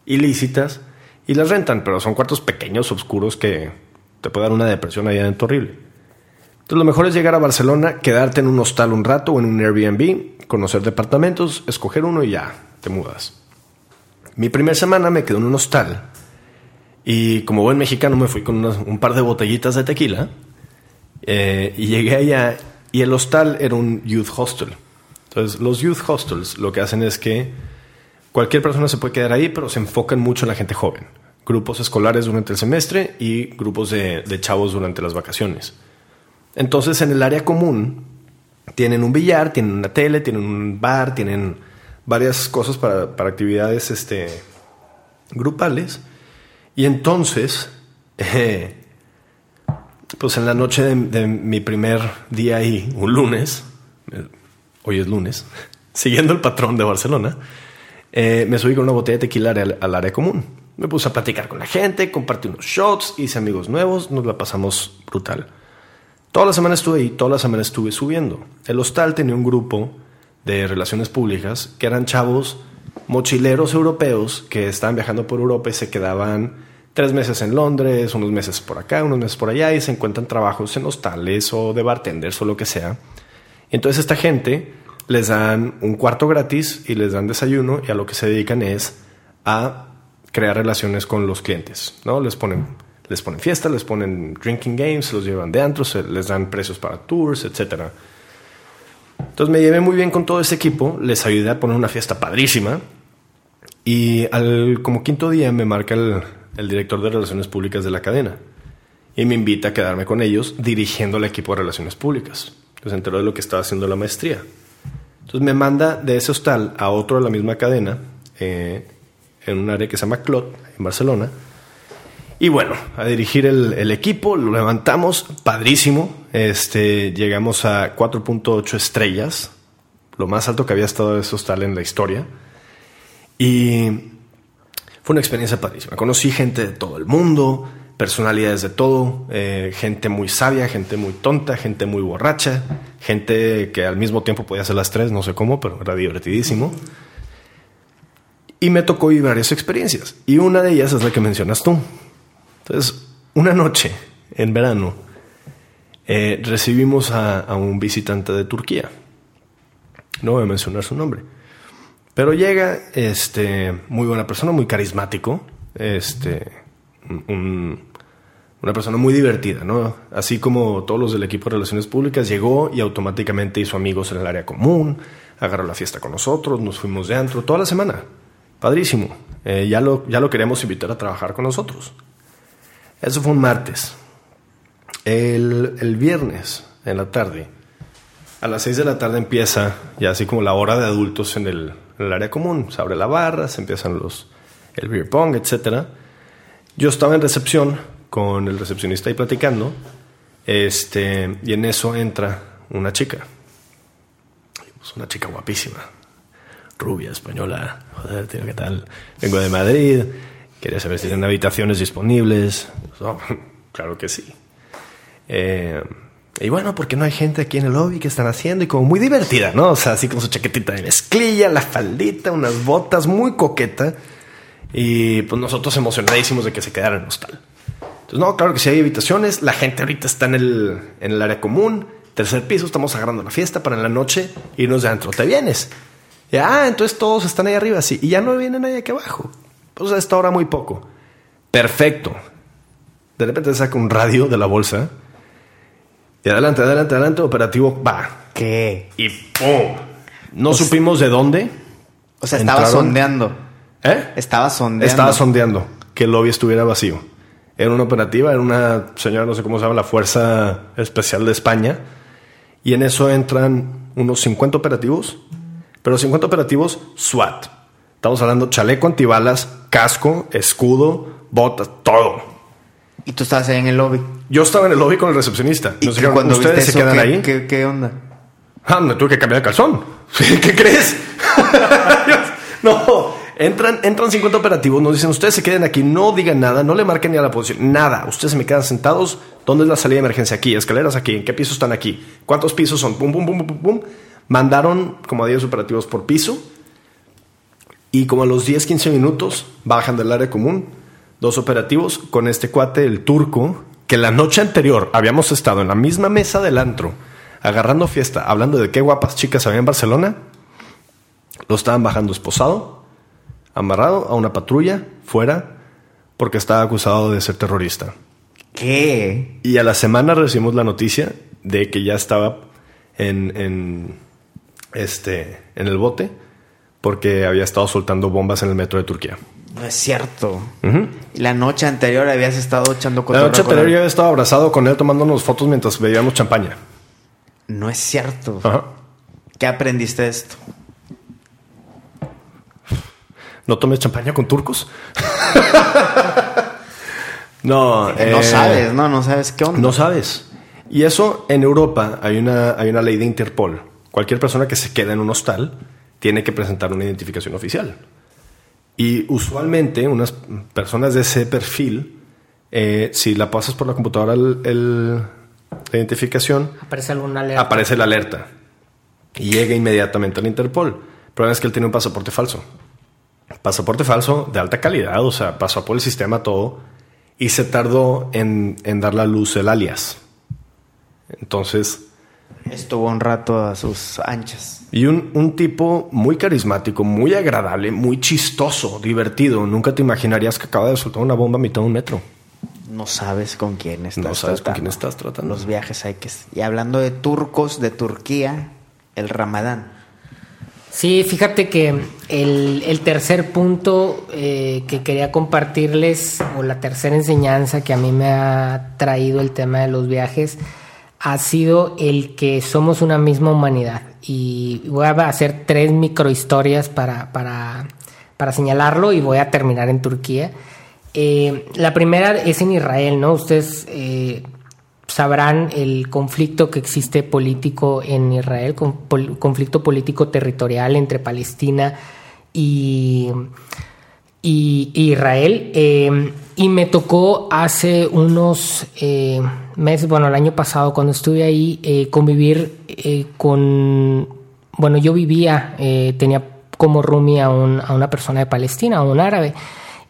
ilícitas y las rentan, pero son cuartos pequeños, oscuros que te puede dar una depresión ahí adentro horrible. Entonces lo mejor es llegar a Barcelona, quedarte en un hostal un rato o en un Airbnb, conocer departamentos, escoger uno y ya, te mudas. Mi primera semana me quedé en un hostal y como buen mexicano me fui con un par de botellitas de tequila eh, y llegué allá y el hostal era un youth hostel. Entonces los youth hostels lo que hacen es que cualquier persona se puede quedar ahí, pero se enfocan mucho en la gente joven. Grupos escolares durante el semestre y grupos de, chavos durante las vacaciones. Entonces en el área común tienen un billar, tienen una tele, tienen un bar, tienen varias cosas para, actividades este, grupales. Y entonces, eh, pues en la noche de, mi primer día ahí, un lunes, eh, hoy es lunes, siguiendo el patrón de Barcelona, eh, me subí con una botella de tequila al, área común. Me puse a platicar con la gente, compartí unos shots, hice amigos nuevos, nos la pasamos brutal. Toda la semana estuve ahí, toda la semana estuve subiendo. El hostal tenía un grupo de relaciones públicas que eran chavos mochileros europeos que estaban viajando por Europa y se quedaban tres meses en Londres, unos meses por acá, unos meses por allá y se encuentran trabajos en hostales o de bartenders o lo que sea. Entonces esta gente les dan un cuarto gratis y les dan desayuno y a lo que se dedican es a crear relaciones con los clientes, ¿no? Les ponen, les ponen fiesta, les ponen drinking games, los llevan de antros, les dan precios para tours, etc. Entonces me llevé muy bien con todo ese equipo, les ayudé a poner una fiesta padrísima y al como quinto día me marca el, director de relaciones públicas de la cadena y me invita a quedarme con ellos dirigiendo el equipo de relaciones públicas. Se enteró de lo que estaba haciendo la maestría. Entonces me manda de ese hostal a otro de la misma cadena, eh, en un área que se llama Clot, en Barcelona. Y bueno, a dirigir el, equipo, lo levantamos, padrísimo. Este, llegamos a 4.8 estrellas, lo más alto que había estado ese hostal en la historia. Y fue una experiencia padrísima. Conocí gente de todo el mundo, personalidades de todo, eh, gente muy sabia, gente muy tonta, gente muy borracha, gente que al mismo tiempo podía hacer las tres, no sé cómo, pero era divertidísimo. Y me tocó vivir varias experiencias. Y una de ellas es la que mencionas tú. Entonces, una noche en verano eh, recibimos a, un visitante de Turquía. No voy a mencionar su nombre. Pero llega este, muy buena persona, muy carismático. Este, un, una persona muy divertida, ¿no? Así como todos los del equipo de Relaciones Públicas, llegó y automáticamente hizo amigos en el área común, agarró la fiesta con nosotros, nos fuimos de antro toda la semana. Padrísimo. Eh, ya, lo, ya lo queremos invitar a trabajar con nosotros. Eso fue un martes. El, viernes, en la tarde, a las 6 de la tarde empieza ya así como la hora de adultos en el, el área común. Se abre la barra, se empiezan los, el beer pong, etc. Yo estaba en recepción con el recepcionista ahí platicando. Este, y en eso entra una chica. Pues una chica guapísima. Rubia, española. Joder, tío, ¿qué tal? Vengo de Madrid. Quería saber si tienen habitaciones disponibles. Claro que sí. Eh, y bueno, porque no hay gente aquí en el lobby que están haciendo y como muy divertida, ¿no? O sea, así con su chaquetita de mezclilla, la faldita, unas botas, muy coqueta. Y pues nosotros emocionadísimos de que se quedaran en hostal. Entonces, no, claro que sí hay habitaciones. La gente ahorita está en el, en el área común. Tercer piso, estamos agarrando la fiesta para en la noche irnos de adentro. ¿Te vienes? Y, ah, entonces todos están ahí arriba, sí. Y ya no vienen ahí aquí abajo. Pues a esta hora muy poco. Perfecto. De repente saca un radio de la bolsa. Y adelante, adelante, adelante, operativo, va. ¿Qué? Y ¡pum! No supimos de dónde. O sea, estaba sondeando. ¿Eh? Estaba sondeando. Estaba sondeando que el lobby estuviera vacío era una operativa, era una señora, no sé cómo se llama, la Fuerza Especial de España. Y en eso entran unos 50 operativos, pero 50 operativos SWAT. Estamos hablando chaleco antibalas, casco, escudo, botas, todo. ¿Y tú estabas ahí en el lobby? Yo estaba en el lobby con el recepcionista. ¿Y cuando ustedes se quedan ahí? ¿qué, ¿qué, onda? Ah, me tuve que cambiar de calzón. ¿Qué crees? no, Entran, entran 50 operativos, nos dicen, ustedes se queden aquí, no digan nada, no le marquen ni a la posición, nada. Ustedes se me quedan sentados. ¿Dónde es la salida de emergencia? Aquí, escaleras aquí, ¿en qué pisos están aquí? ¿Cuántos pisos son? Pum, pum, pum, pum, pum. Mandaron como a 10 operativos por piso y como a los 10, 15 minutos bajan del área común dos operativos con este cuate, el turco, que la noche anterior habíamos estado en la misma mesa del antro, agarrando fiesta, hablando de qué guapas chicas había en Barcelona. Lo estaban bajando esposado, amarrado a una patrulla, fuera, porque estaba acusado de ser terrorista. ¿Qué? Y a la semana recibimos la noticia de que ya estaba en, en, este, en el bote porque había estado soltando bombas en el metro de Turquía. No es cierto. La noche anterior habías estado echando La noche anterior yo había estado abrazado con él tomándonos fotos mientras bebíamos champaña. No es cierto. Ajá. ¿Qué aprendiste de esto? ¿No tomes champaña con turcos? no, no eh, sabes, no, no sabes qué onda. No sabes. Y eso en Europa hay una, hay una ley de Interpol. Cualquier persona que se queda en un hostal tiene que presentar una identificación oficial. Y usualmente unas personas de ese perfil, eh, si la pasas por la computadora el, el- la identificación, Aparece alguna alerta. aparece la alerta y llega inmediatamente al Interpol. El problema es que él tiene un pasaporte falso. Pasaporte falso de alta calidad, o sea, pasó por el sistema todo y se tardó en, en dar la luz el alias. Entonces, Estuvo un rato a sus anchas. y un, un tipo muy carismático, muy agradable, muy chistoso, divertido. Nunca te imaginarías que acaba de soltar una bomba a mitad de un metro. No sabes con quién estás No sabes con quién estás tratando. Los viajes hay que... Y hablando de turcos, de Turquía, el ramadán. Sí, fíjate que el, el tercer punto eh, que quería compartirles, o la tercera enseñanza que a mí me ha traído el tema de los viajes, ha sido el que somos una misma humanidad. Y voy a hacer tres microhistorias para, para, para señalarlo y voy a terminar en Turquía. Eh, la primera es en Israel, ¿no? Ustedes eh, sabrán el conflicto que existe político en Israel, con- conflicto político territorial entre Palestina y, y- Israel. Eh, y me tocó hace unos eh, meses, bueno, el año pasado, cuando estuve ahí, eh, convivir eh, con. Bueno, yo vivía, eh, tenía como roomie a, un- a una persona de Palestina, a un árabe.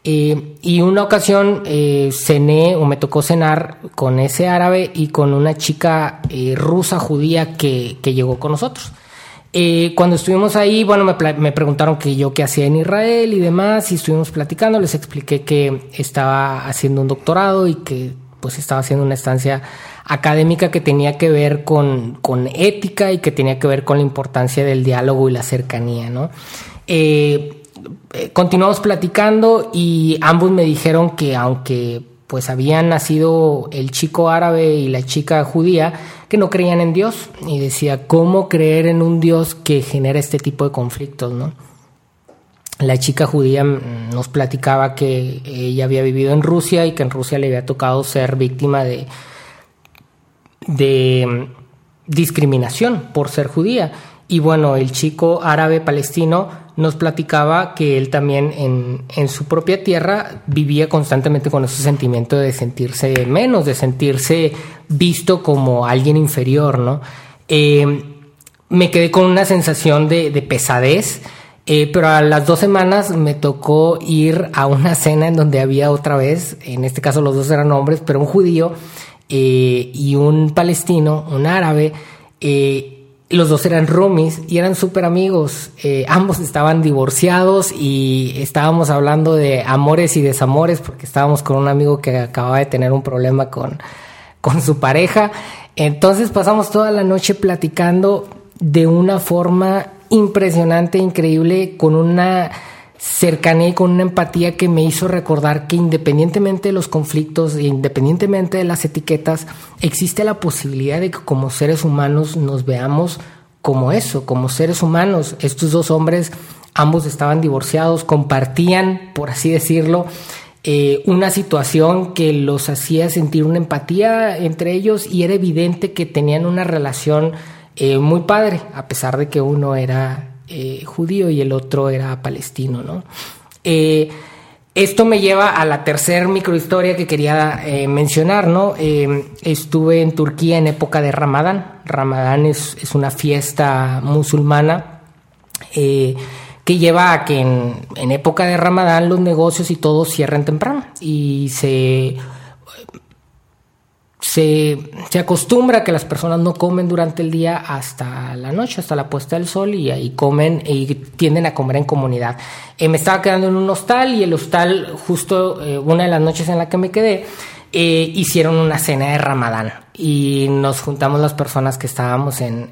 Eh, y una ocasión eh, cené o me tocó cenar con ese árabe y con una chica rusa judía que, que llegó con nosotros. Eh, cuando estuvimos ahí, bueno, me, preguntaron que yo qué hacía en Israel y demás, y estuvimos platicando, les expliqué que estaba haciendo un doctorado y que pues estaba haciendo una estancia académica que tenía que ver con, con ética y que tenía que ver con la importancia del diálogo y la cercanía, ¿no? Eh, eh, continuamos platicando y ambos me dijeron que aunque pues habían nacido el chico árabe y la chica judía, que no creían en Dios. Y decía, ¿cómo creer en un Dios que genera este tipo de conflictos, no? La chica judía mm, nos platicaba que ella había vivido en Rusia y que en Rusia le había tocado ser víctima de, de mm, discriminación por ser judía. Y bueno, el chico árabe palestino nos platicaba que él también en, en su propia tierra vivía constantemente con ese sentimiento de sentirse menos, de sentirse visto como alguien inferior, ¿no? Eh, me quedé con una sensación de, de pesadez, eh, pero a las dos semanas me tocó ir a una cena en donde había otra vez, en este caso los dos eran hombres, pero un judío eh, y un palestino, un árabe, eh, los dos eran roomies y eran súper amigos. Eh, ambos estaban divorciados y estábamos hablando de amores y desamores porque estábamos con un amigo que acababa de tener un problema con, con su pareja. Entonces pasamos toda la noche platicando de una forma impresionante, increíble, con una cercanía y con una empatía que me hizo recordar que independientemente de los conflictos e independientemente de las etiquetas, existe la posibilidad de que como seres humanos nos veamos como eso, como seres humanos. Estos dos hombres, ambos estaban divorciados, compartían, por así decirlo, eh, una situación que los hacía sentir una empatía entre ellos y era evidente que tenían una relación eh, muy padre, a pesar de que uno era eh, judío y el otro era palestino, ¿no? Eh, esto me lleva a la tercera microhistoria que quería eh, mencionar, ¿no? Eh, estuve en Turquía en época de Ramadán. Ramadán es, es una fiesta musulmana que lleva a que en, en, época de Ramadán los negocios y todo cierren temprano y se se, acostumbra que las personas no comen durante el día hasta la noche, hasta la puesta del sol y comen y tienden a comer en comunidad. Eh, me estaba quedando en un hostal y el hostal, justo eh, una de las noches en la que me quedé, eh, hicieron una cena de ramadán y nos juntamos las personas que estábamos en,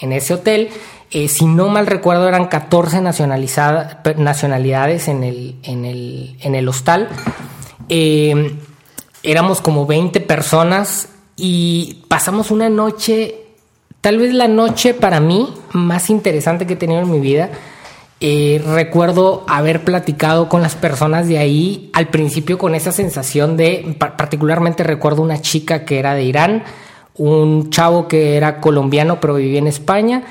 ese hotel. si no mal recuerdo, eran 14 nacionalidades en el, en el, en el hostal éramos como 20 personas y pasamos una noche, tal vez la noche para mí más interesante que he tenido en mi vida. Eh, recuerdo haber platicado con las personas de ahí al principio con esa sensación de, particularmente recuerdo una chica que era de Irán, un chavo que era colombiano pero vivía en España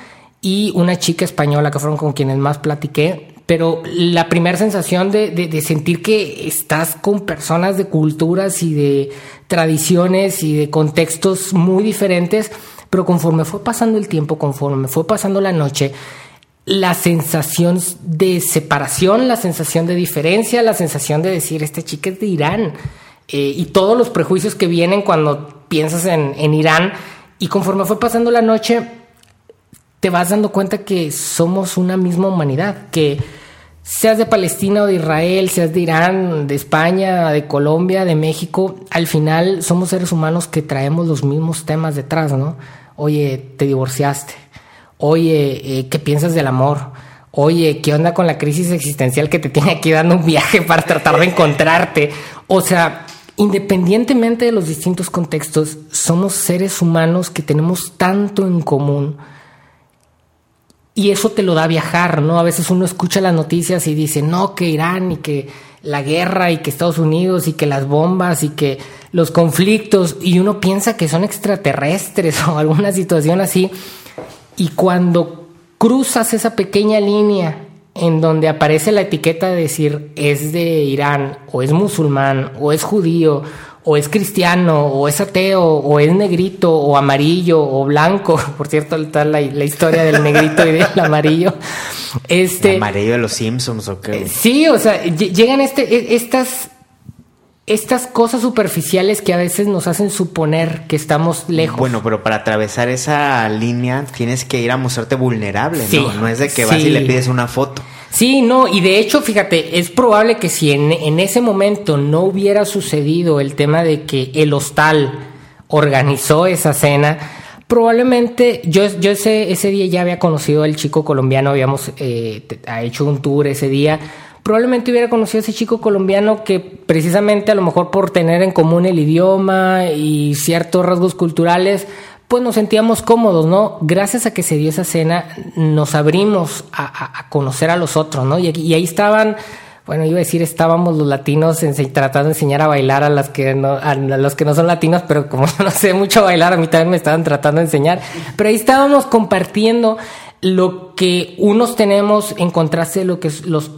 y una chica española que fueron con quienes más platiqué pero la primera sensación de, sentir que estás con personas de culturas y de tradiciones y de contextos muy diferentes, pero conforme fue pasando el tiempo, conforme fue pasando la noche, la sensación de separación, la sensación de diferencia, la sensación de decir, este chica es de Irán, eh, y todos los prejuicios que vienen cuando piensas en, en Irán, y conforme fue pasando la noche, te vas dando cuenta que somos una misma humanidad, que seas de Palestina o de Israel, seas de Irán, de España, de Colombia, de México, al final somos seres humanos que traemos los mismos temas detrás, ¿no? Oye, te divorciaste. Oye, eh, ¿qué piensas del amor? Oye, ¿qué onda con la crisis existencial que te tiene aquí dando un viaje para tratar de encontrarte? O sea, independientemente de los distintos contextos, somos seres humanos que tenemos tanto en común y eso te lo da viajar, ¿no? A veces uno escucha las noticias y dice, no, que Irán y que la guerra y que Estados Unidos y que las bombas y que los conflictos y uno piensa que son extraterrestres o alguna situación así. Y cuando cruzas esa pequeña línea en donde aparece la etiqueta de decir es de Irán o es musulmán o es judío o es cristiano, o es ateo, o es negrito, o amarillo, o blanco. Por cierto, está la, la historia del negrito y del amarillo. Este, ¿El amarillo de los Simpsons o qué? Eh, sí, o sea, llegan este, e, estas, estas cosas superficiales que a veces nos hacen suponer que estamos lejos. Bueno, pero para atravesar esa línea tienes que ir a mostrarte vulnerable, ¿no? No es de que vas y le pides una foto. Sí, no, y de hecho, fíjate, es probable que si en, ese momento no hubiera sucedido el tema de que el hostal organizó esa cena, probablemente yo, yo ese, ese día ya había conocido al chico colombiano, habíamos eh, hecho un tour ese día, probablemente hubiera conocido a ese chico colombiano que precisamente a lo mejor por tener en común el idioma y ciertos rasgos culturales, pues nos sentíamos cómodos, ¿no? Gracias a que se dio esa cena, nos abrimos a, conocer a los otros, ¿no? Y, ahí estaban, bueno, iba a decir, estábamos los latinos tratando de enseñar a bailar a, las que no, a los que no son latinos, pero como no sé mucho bailar, a mí también me estaban tratando de enseñar. Pero ahí estábamos compartiendo lo que unos tenemos en contraste de lo que los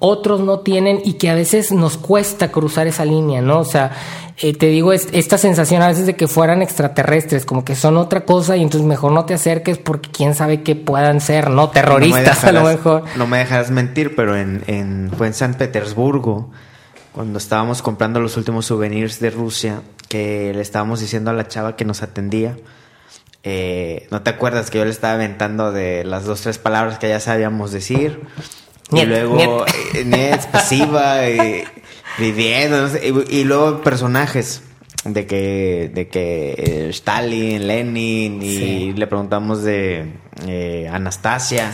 otros no tienen y que a veces nos cuesta cruzar esa línea, ¿no? O sea, eh, te digo, esta sensación a veces de que fueran extraterrestres, como que son otra cosa y entonces mejor no te acerques porque quién sabe qué puedan ser, ¿no? Terroristas a lo mejor. No me dejarás mentir, pero en, en, fue en San Petersburgo, cuando estábamos comprando los últimos souvenirs de Rusia, que le estábamos diciendo a la chava que nos atendía, eh, ¿No te acuerdas que yo le estaba aventando de las dos, tres palabras que ya sabíamos decir? y luego, net, eh, pasiva, y, viviendo, y, luego personajes de que, de que eh, Stalin, Lenin, y le preguntamos de Anastasia,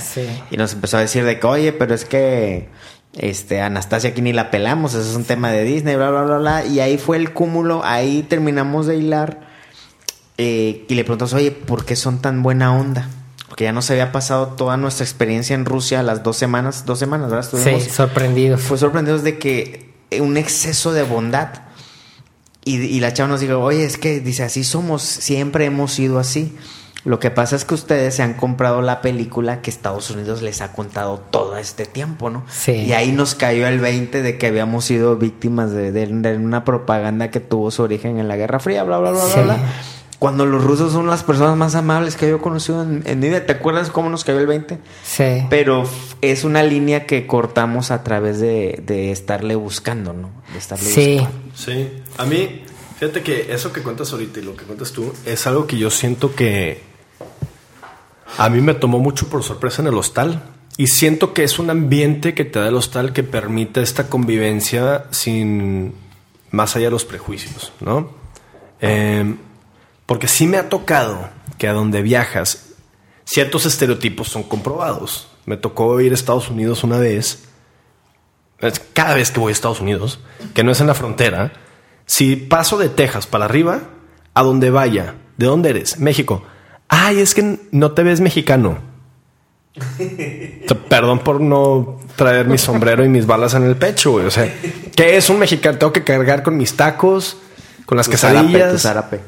y nos empezó a decir de que, oye, pero es que este, Anastasia aquí ni la pelamos, eso es un tema de Disney, bla, bla, bla, bla, y ahí fue el cúmulo, ahí terminamos de hilar eh, y le preguntamos, oye, ¿por qué son tan buena onda? Porque ya nos había pasado toda nuestra experiencia en Rusia las dos semanas, dos semanas, ¿verdad? sí, sorprendidos. Fue sorprendidos de que un exceso de bondad. Y, la chava nos dijo, oye, es que dice, así somos, siempre hemos sido así. Lo que pasa es que ustedes se han comprado la película que Estados Unidos les ha contado todo este tiempo, ¿no? Sí. Y ahí nos cayó el 20 de que habíamos sido víctimas de, de- de una propaganda que tuvo su origen en la Guerra Fría, bla, bla, bla, Sí. bla, bla. Cuando los rusos son las personas más amables que yo he conocido en, en mi vida. ¿Te acuerdas cómo nos cayó el 20? Sí. Pero es una línea que cortamos a través de, de estarle buscando, ¿no? De estarle Sí. buscando. Sí, a mí, fíjate que eso que cuentas ahorita y lo que cuentas tú es algo que yo siento que a mí me tomó mucho por sorpresa en el hostal. Y siento que es un ambiente que te da el hostal que permite esta convivencia sin más allá de los prejuicios, ¿no? Eh, porque sí me ha tocado que a donde viajas, ciertos estereotipos son comprobados. Me tocó ir a Estados Unidos una vez cada vez que voy a Estados Unidos, que no es en la frontera, si paso de Texas para arriba, a donde vaya, ¿de dónde eres? México. Ay, es que no te ves mexicano. Perdón por no traer mi sombrero y mis balas en el pecho, güey. O sea, ¿qué es un mexicano? Tengo que cargar con mis tacos, con las Tu zarape, tu quesadillas. zarape.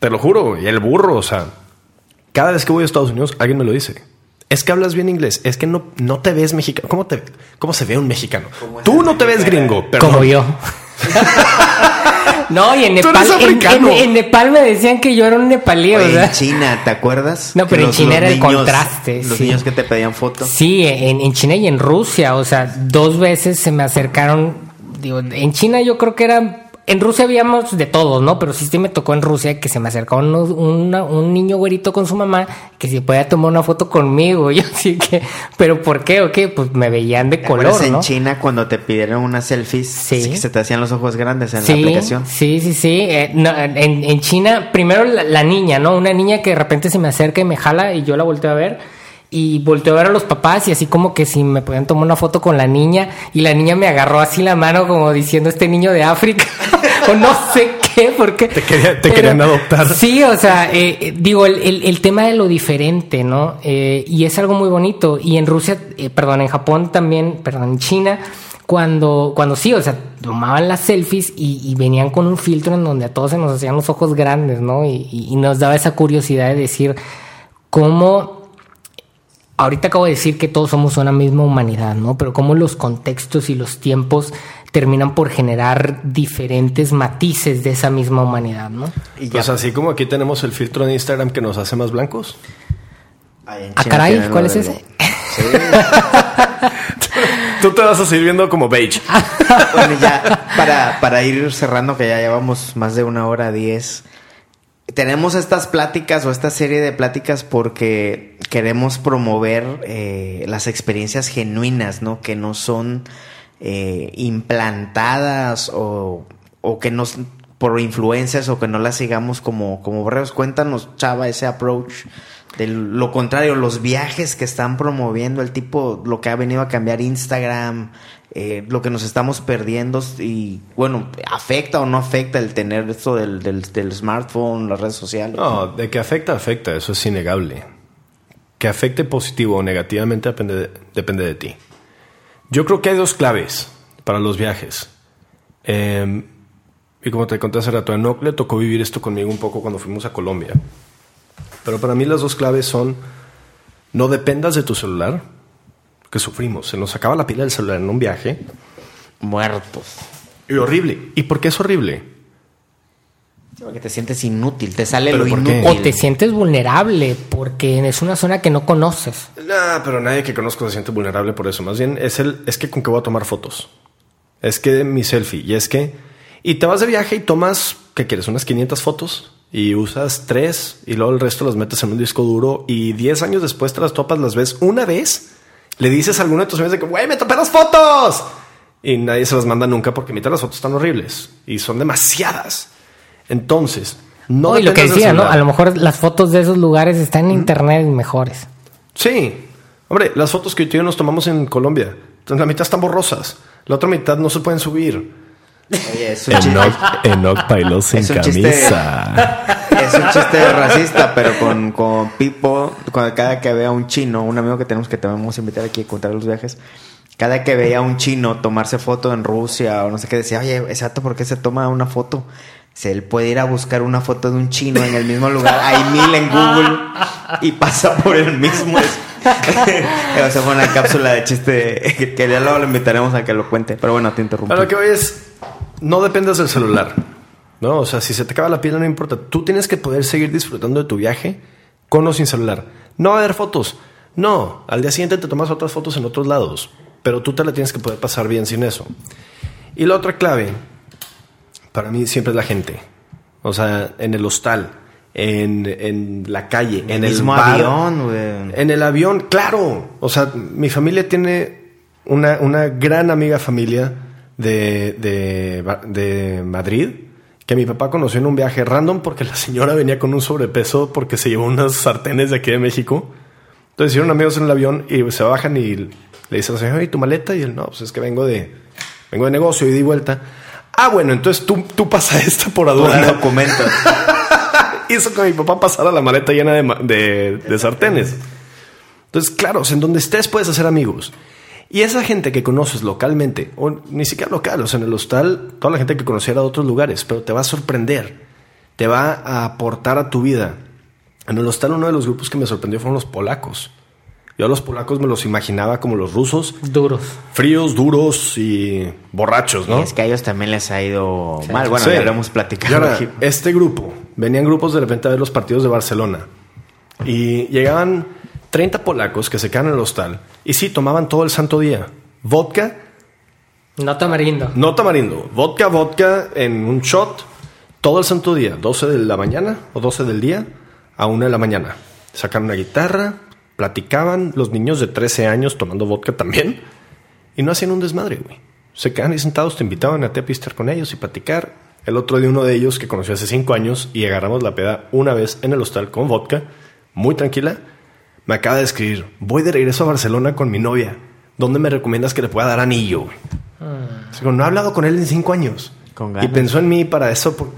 Te lo juro, y el burro, o sea, cada vez que voy a Estados Unidos, alguien me lo dice. Es que hablas bien inglés, es que no, no te ves mexicano. ¿Cómo, te, ¿Cómo se ve un mexicano? Tú no te ves gringo, perdón. Como yo. no, y en Tú Nepal, eres en, africano. en- en Nepal me decían que yo era un nepalí, Oye, ¿verdad? en China, ¿te acuerdas? No, pero en China era el contraste, Los sí. niños que te pedían fotos. Sí, en, en China y en Rusia, o sea, dos veces se me acercaron, digo, en China yo creo que era, en Rusia habíamos de todos, ¿no? Pero sí, sí me tocó en Rusia que se me acercó una- un niño güerito con su mamá que si podía tomar una foto conmigo, yo así que, pero ¿por qué o qué? Pues me veían de ¿Te acuerdas color, en ¿no? China cuando te pidieron unas selfies? Sí. que se te hacían los ojos grandes en sí, la aplicación. Sí, sí, sí. Eh, no, en, en China, primero la, la niña, ¿no? Una niña que de repente se me acerca y me jala y yo la volteo a ver. Y volteo a ver a los papás y así como que si me podían tomar una foto con la niña. Y la niña me agarró así la mano como diciendo este niño de África. o no sé qué, porque... Te quería- te querían adoptar. Sí, o sea, eh, eh, digo, el, el- el tema de lo diferente, ¿no? Eh, y es algo muy bonito. Y en Rusia, eh, perdón, en Japón también, perdón, en China, cuando, cuando sí, o sea, tomaban las selfies y, y venían con un filtro en donde a todos se nos hacían los ojos grandes, ¿no? Y, y- y nos daba esa curiosidad de decir cómo ahorita acabo de decir que todos somos una misma humanidad, ¿no? Pero cómo los contextos y los tiempos terminan por generar diferentes matices de esa misma humanidad, ¿no? Y ya. Pues así como aquí tenemos el filtro en Instagram que nos hace más blancos. En Ah, caray, ¿cuál es ese? Sí. Tú te vas a seguir viendo como beige. bueno, ya para, para ir cerrando, que ya llevamos más de una hora diez. Tenemos estas pláticas o esta serie de pláticas porque queremos promover eh, las experiencias genuinas, ¿no? Que no son eh, implantadas o, o que nos por influencias o que no las sigamos como, como borreos. Cuéntanos, Chava, ese approach de lo contrario, los viajes que están promoviendo, el tipo, lo que ha venido a cambiar Instagram, eh, lo que nos estamos perdiendo y bueno, afecta o no afecta el tener esto del, del, smartphone, las redes sociales. No, de que afecta, afecta, eso es innegable. Que afecte positivo o negativamente depende de, depende de ti. Yo creo que hay dos claves para los viajes. Eh, y como te conté hace rato, a Enoch le tocó vivir esto conmigo un poco cuando fuimos a Colombia. Pero para mí las dos claves son, no dependas de tu celular, que sufrimos. Se nos acaba la pila del celular en un viaje. Muertos. Y horrible. ¿Y por qué es horrible? Porque te sientes inútil, te sale ¿Pero lo qué? inútil. O te sientes vulnerable porque es una zona que no conoces. Nah, pero nadie que conozco se siente vulnerable por eso. Más bien es el, es que con qué voy a tomar fotos. Es que mi selfie. Y es que. Y te vas de viaje y tomas, ¿qué quieres? Unas 500 fotos. Y usas tres. Y luego el resto las metes en un disco duro. Y 10 años después te las topas, las ves una vez. Le dices a alguno de tus amigos de que, güey, me topé las fotos. Y nadie se las manda nunca porque mitad las fotos están horribles. Y son demasiadas. Entonces, no. No, y lo que decía, ¿no? A lo mejor las fotos de esos lugares están en internet mejores. Sí. Hombre, las fotos que tú y yo nos tomamos en Colombia, la mitad están borrosas, la otra mitad no se pueden subir. Oye, es un chiste, Enoch bailó sin Es un chiste- es un chiste racista, pero con, con Pipo, cuando cada que vea un chino, un amigo que tenemos que te vamos a invitar aquí a contar los viajes, cada que veía a un chino tomarse foto en Rusia o no sé qué, decía, oye, exacto, ¿por qué se toma una foto? Si él puede ir a buscar una foto de un chino en el mismo lugar, hay mil en Google y pasa por el mismo. Esa fue una cápsula de chiste que ya luego lo invitaremos a que lo cuente. Pero bueno, te interrumpo. Pero lo que voy es, no dependas del celular. ¿no? O sea, si se te acaba la pila, no importa. Tú tienes que poder seguir disfrutando de tu viaje con o sin celular. No va a haber fotos. No, al día siguiente te tomas otras fotos en otros lados. Pero tú te la tienes que poder pasar bien sin eso. Y la otra clave, para mí siempre es la gente. O sea, en el hostal, en, en la calle, en, el mismo bar, avión. En el avión, claro. O sea, mi familia tiene una, una gran amiga familia de, de, de Madrid que mi papá conoció en un viaje random porque la señora venía con un sobrepeso porque se llevó unas sartenes de aquí de México. Entonces hicieron amigos en el avión y se bajan y le dicen, señor, ¿y tu maleta? Y él, no, pues es que vengo de, vengo de negocio y di vuelta. Ah, bueno, entonces tú, tú pasa esta por aduana. documento. Hizo que mi papá pasara la maleta llena de, de, de sartenes. Entonces, claro, en donde estés puedes hacer amigos. Y esa gente que conoces localmente, o ni siquiera local, o sea, en el hostal, toda la gente que conociera de otros lugares, pero te va a sorprender, te va a aportar a tu vida. En el hostal uno de los grupos que me sorprendió fueron los polacos. Yo a los polacos me los imaginaba como los rusos, Duros. fríos, duros y borrachos, ¿no? Y es que a ellos también les ha ido mal. Bueno, Sí. ya lo hemos platicado. ahora, este grupo, venían grupos de repente a ver los partidos de Barcelona. Y llegaban 30 polacos que se quedan en el hostal. Y sí, tomaban todo el santo día. Vodka, No tamarindo. no tamarindo. Vodka, vodka en un shot. Todo el santo día. 12 de la mañana o 12 del día a 1 de la mañana. Sacaron una guitarra, platicaban. Los niños de 13 años tomando vodka también. Y no hacían un desmadre, güey. Se quedan ahí sentados, te invitaban a te con ellos y platicar. El otro de uno de ellos que conocí hace 5 años y agarramos la peda una vez en el hostal con vodka, muy tranquila. Me acaba de escribir, voy de regreso a Barcelona con mi novia. ¿Dónde me recomiendas que le pueda dar anillo? güey?" Así como, no he hablado con él en cinco años. Con y ganas. pensó en mí para eso. por-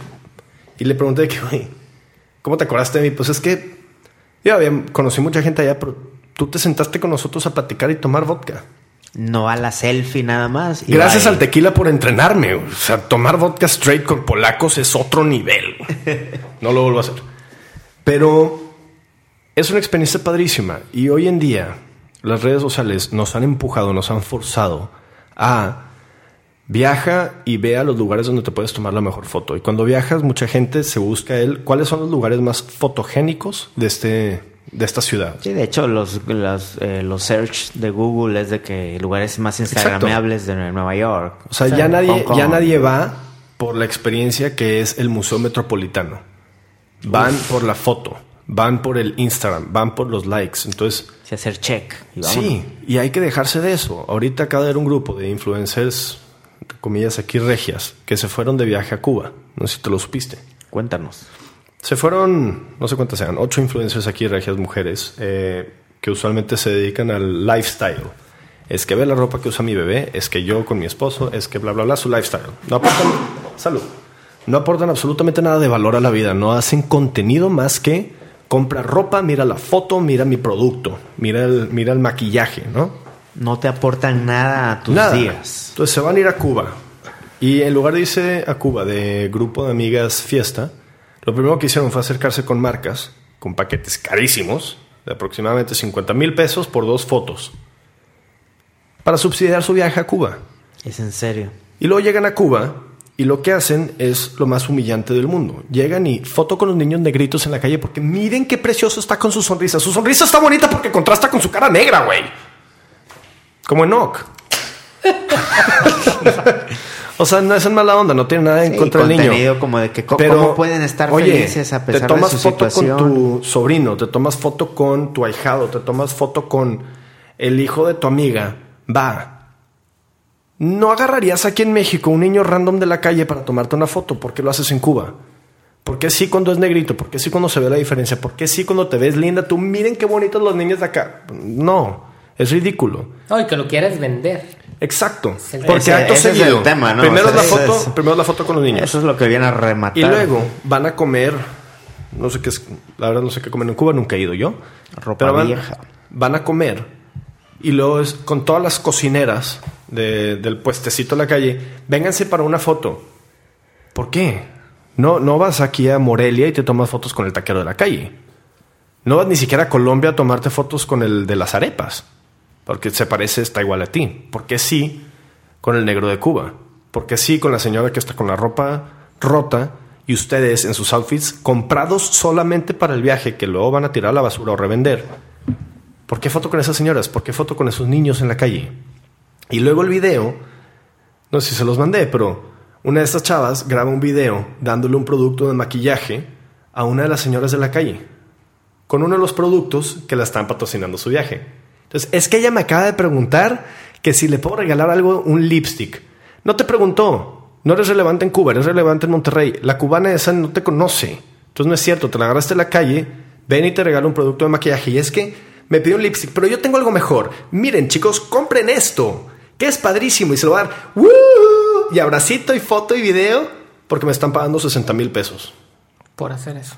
Y le pregunté que, güey, ¿cómo te acordaste de mí? Pues es que yo había, conocí mucha gente allá, pero tú te sentaste con nosotros a platicar y tomar vodka. No a la selfie nada más. Y Gracias al tequila por entrenarme. O sea, tomar vodka straight con polacos es otro nivel. No lo vuelvo a hacer. Pero es una experiencia padrísima. Y hoy en día, las redes sociales nos han empujado, nos han forzado a viaja y ve a los lugares donde te puedes tomar la mejor foto. Y cuando viajas, mucha gente se busca el cuáles son los lugares más fotogénicos de este de esta ciudad. Sí, de hecho, los, los, eh, los search de Google es de que lugares más instagramables de Nueva York. O sea, ya nadie, ya nadie va por la experiencia que es el Museo Metropolitano. Van por la foto, van por el Instagram, van por los likes. Entonces, Sí, hacer check. y sí, y hay que dejarse de eso. Ahorita acaba de haber un grupo de influencers, entre comillas aquí regias, que se fueron de viaje a Cuba. No sé si te lo supiste. Cuéntanos. Se fueron, no sé cuántas sean, ocho influencers aquí, regias mujeres, eh, que usualmente se dedican al lifestyle. Es que ve la ropa que usa mi bebé, es que yo con mi esposo, es que bla, bla, bla, su lifestyle. No aportan, salud. No aportan absolutamente nada de valor a la vida. No hacen contenido más que compra ropa, mira la foto, mira mi producto, mira el, mira el maquillaje, ¿no? No te aportan nada a tus Nada. días. Entonces se van a ir a Cuba. Y en lugar de irse a Cuba de grupo de amigas fiesta, lo primero que hicieron fue acercarse con marcas, con paquetes carísimos, de aproximadamente 50 mil pesos por dos fotos, para subsidiar su viaje a Cuba. Es en serio. Y luego llegan a Cuba y lo que hacen es lo más humillante del mundo. Llegan y foto con los niños negritos en la calle porque miren qué precioso está con su sonrisa. Su sonrisa está bonita porque contrasta con su cara negra, güey. Como Enoch. o sea, no es en mala onda, no tiene nada en Sí, contra del niño. como de que Pero, cómo pueden estar oye, felices a pesar te tomas de su foto situación. con tu sobrino, te tomas foto con tu ahijado, te tomas foto con el hijo de tu amiga. Va. No agarrarías aquí en México un niño random de la calle para tomarte una foto. ¿Por qué lo haces en Cuba? ¿Por qué sí cuando es negrito? ¿Por qué sí cuando se ve la diferencia? ¿Por qué sí cuando te ves linda? Tú miren qué bonitos los niños de acá. No, es ridículo. Ay, que lo quieres vender. Exacto. Porque Ese- acto ese es seguido. el tema, ¿no? Primero, O es la foto, es- primero es la foto con los niños. Eso es lo que viene a rematar. Y luego van a comer, no sé qué es, la verdad no sé qué comen en Cuba, nunca he ido yo. Ropa pero van, vieja. van a comer y luego es con todas las cocineras de- del puestecito de la calle, vénganse para una foto. ¿Por qué? No, no vas aquí a Morelia y te tomas fotos con el taquero de la calle. No vas ni siquiera a Colombia a tomarte fotos con el de las arepas, porque se parece, está igual a ti. Porque sí con el negro de Cuba. Porque sí con la señora que está con la ropa rota y ustedes en sus outfits comprados solamente para el viaje que luego van a tirar a la basura o revender. ¿Por qué foto con esas señoras? ¿Por qué foto con esos niños en la calle? Y luego el video, no sé si se los mandé, pero una de estas chavas graba un video dándole un producto de maquillaje a una de las señoras de la calle, con uno de los productos que la están patrocinando su viaje. Entonces, es que ella me acaba de preguntar que si le puedo regalar algo, un lipstick. No te preguntó, no eres relevante en Cuba, eres relevante en Monterrey. La cubana esa no te conoce. Entonces no es cierto, te la agarraste en la calle, ven y te regala un producto de maquillaje. Y es que me pidió un lipstick, pero yo tengo algo mejor. Miren, chicos, compren esto, que es padrísimo. Y se lo va a dar, Y abracito y foto y video, porque me están pagando 60 mil pesos. Por hacer eso.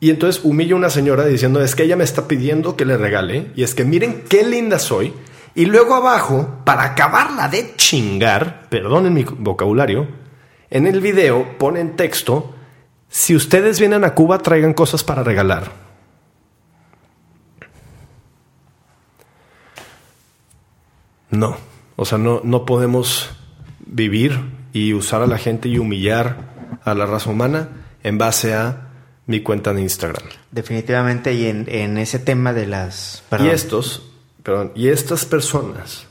Y entonces humillo a una señora diciendo, es que ella me está pidiendo que le regale. Y es que miren qué linda soy. Y luego abajo, para acabarla de chingar, perdonen mi vocabulario, en el video ponen texto, si ustedes vienen a Cuba traigan cosas para regalar. No, o sea, no, no podemos vivir y usar a la gente y humillar a la raza humana en base a mi cuenta de Instagram. Definitivamente, y en, ese tema de las... Y estos Perdón, y estas personas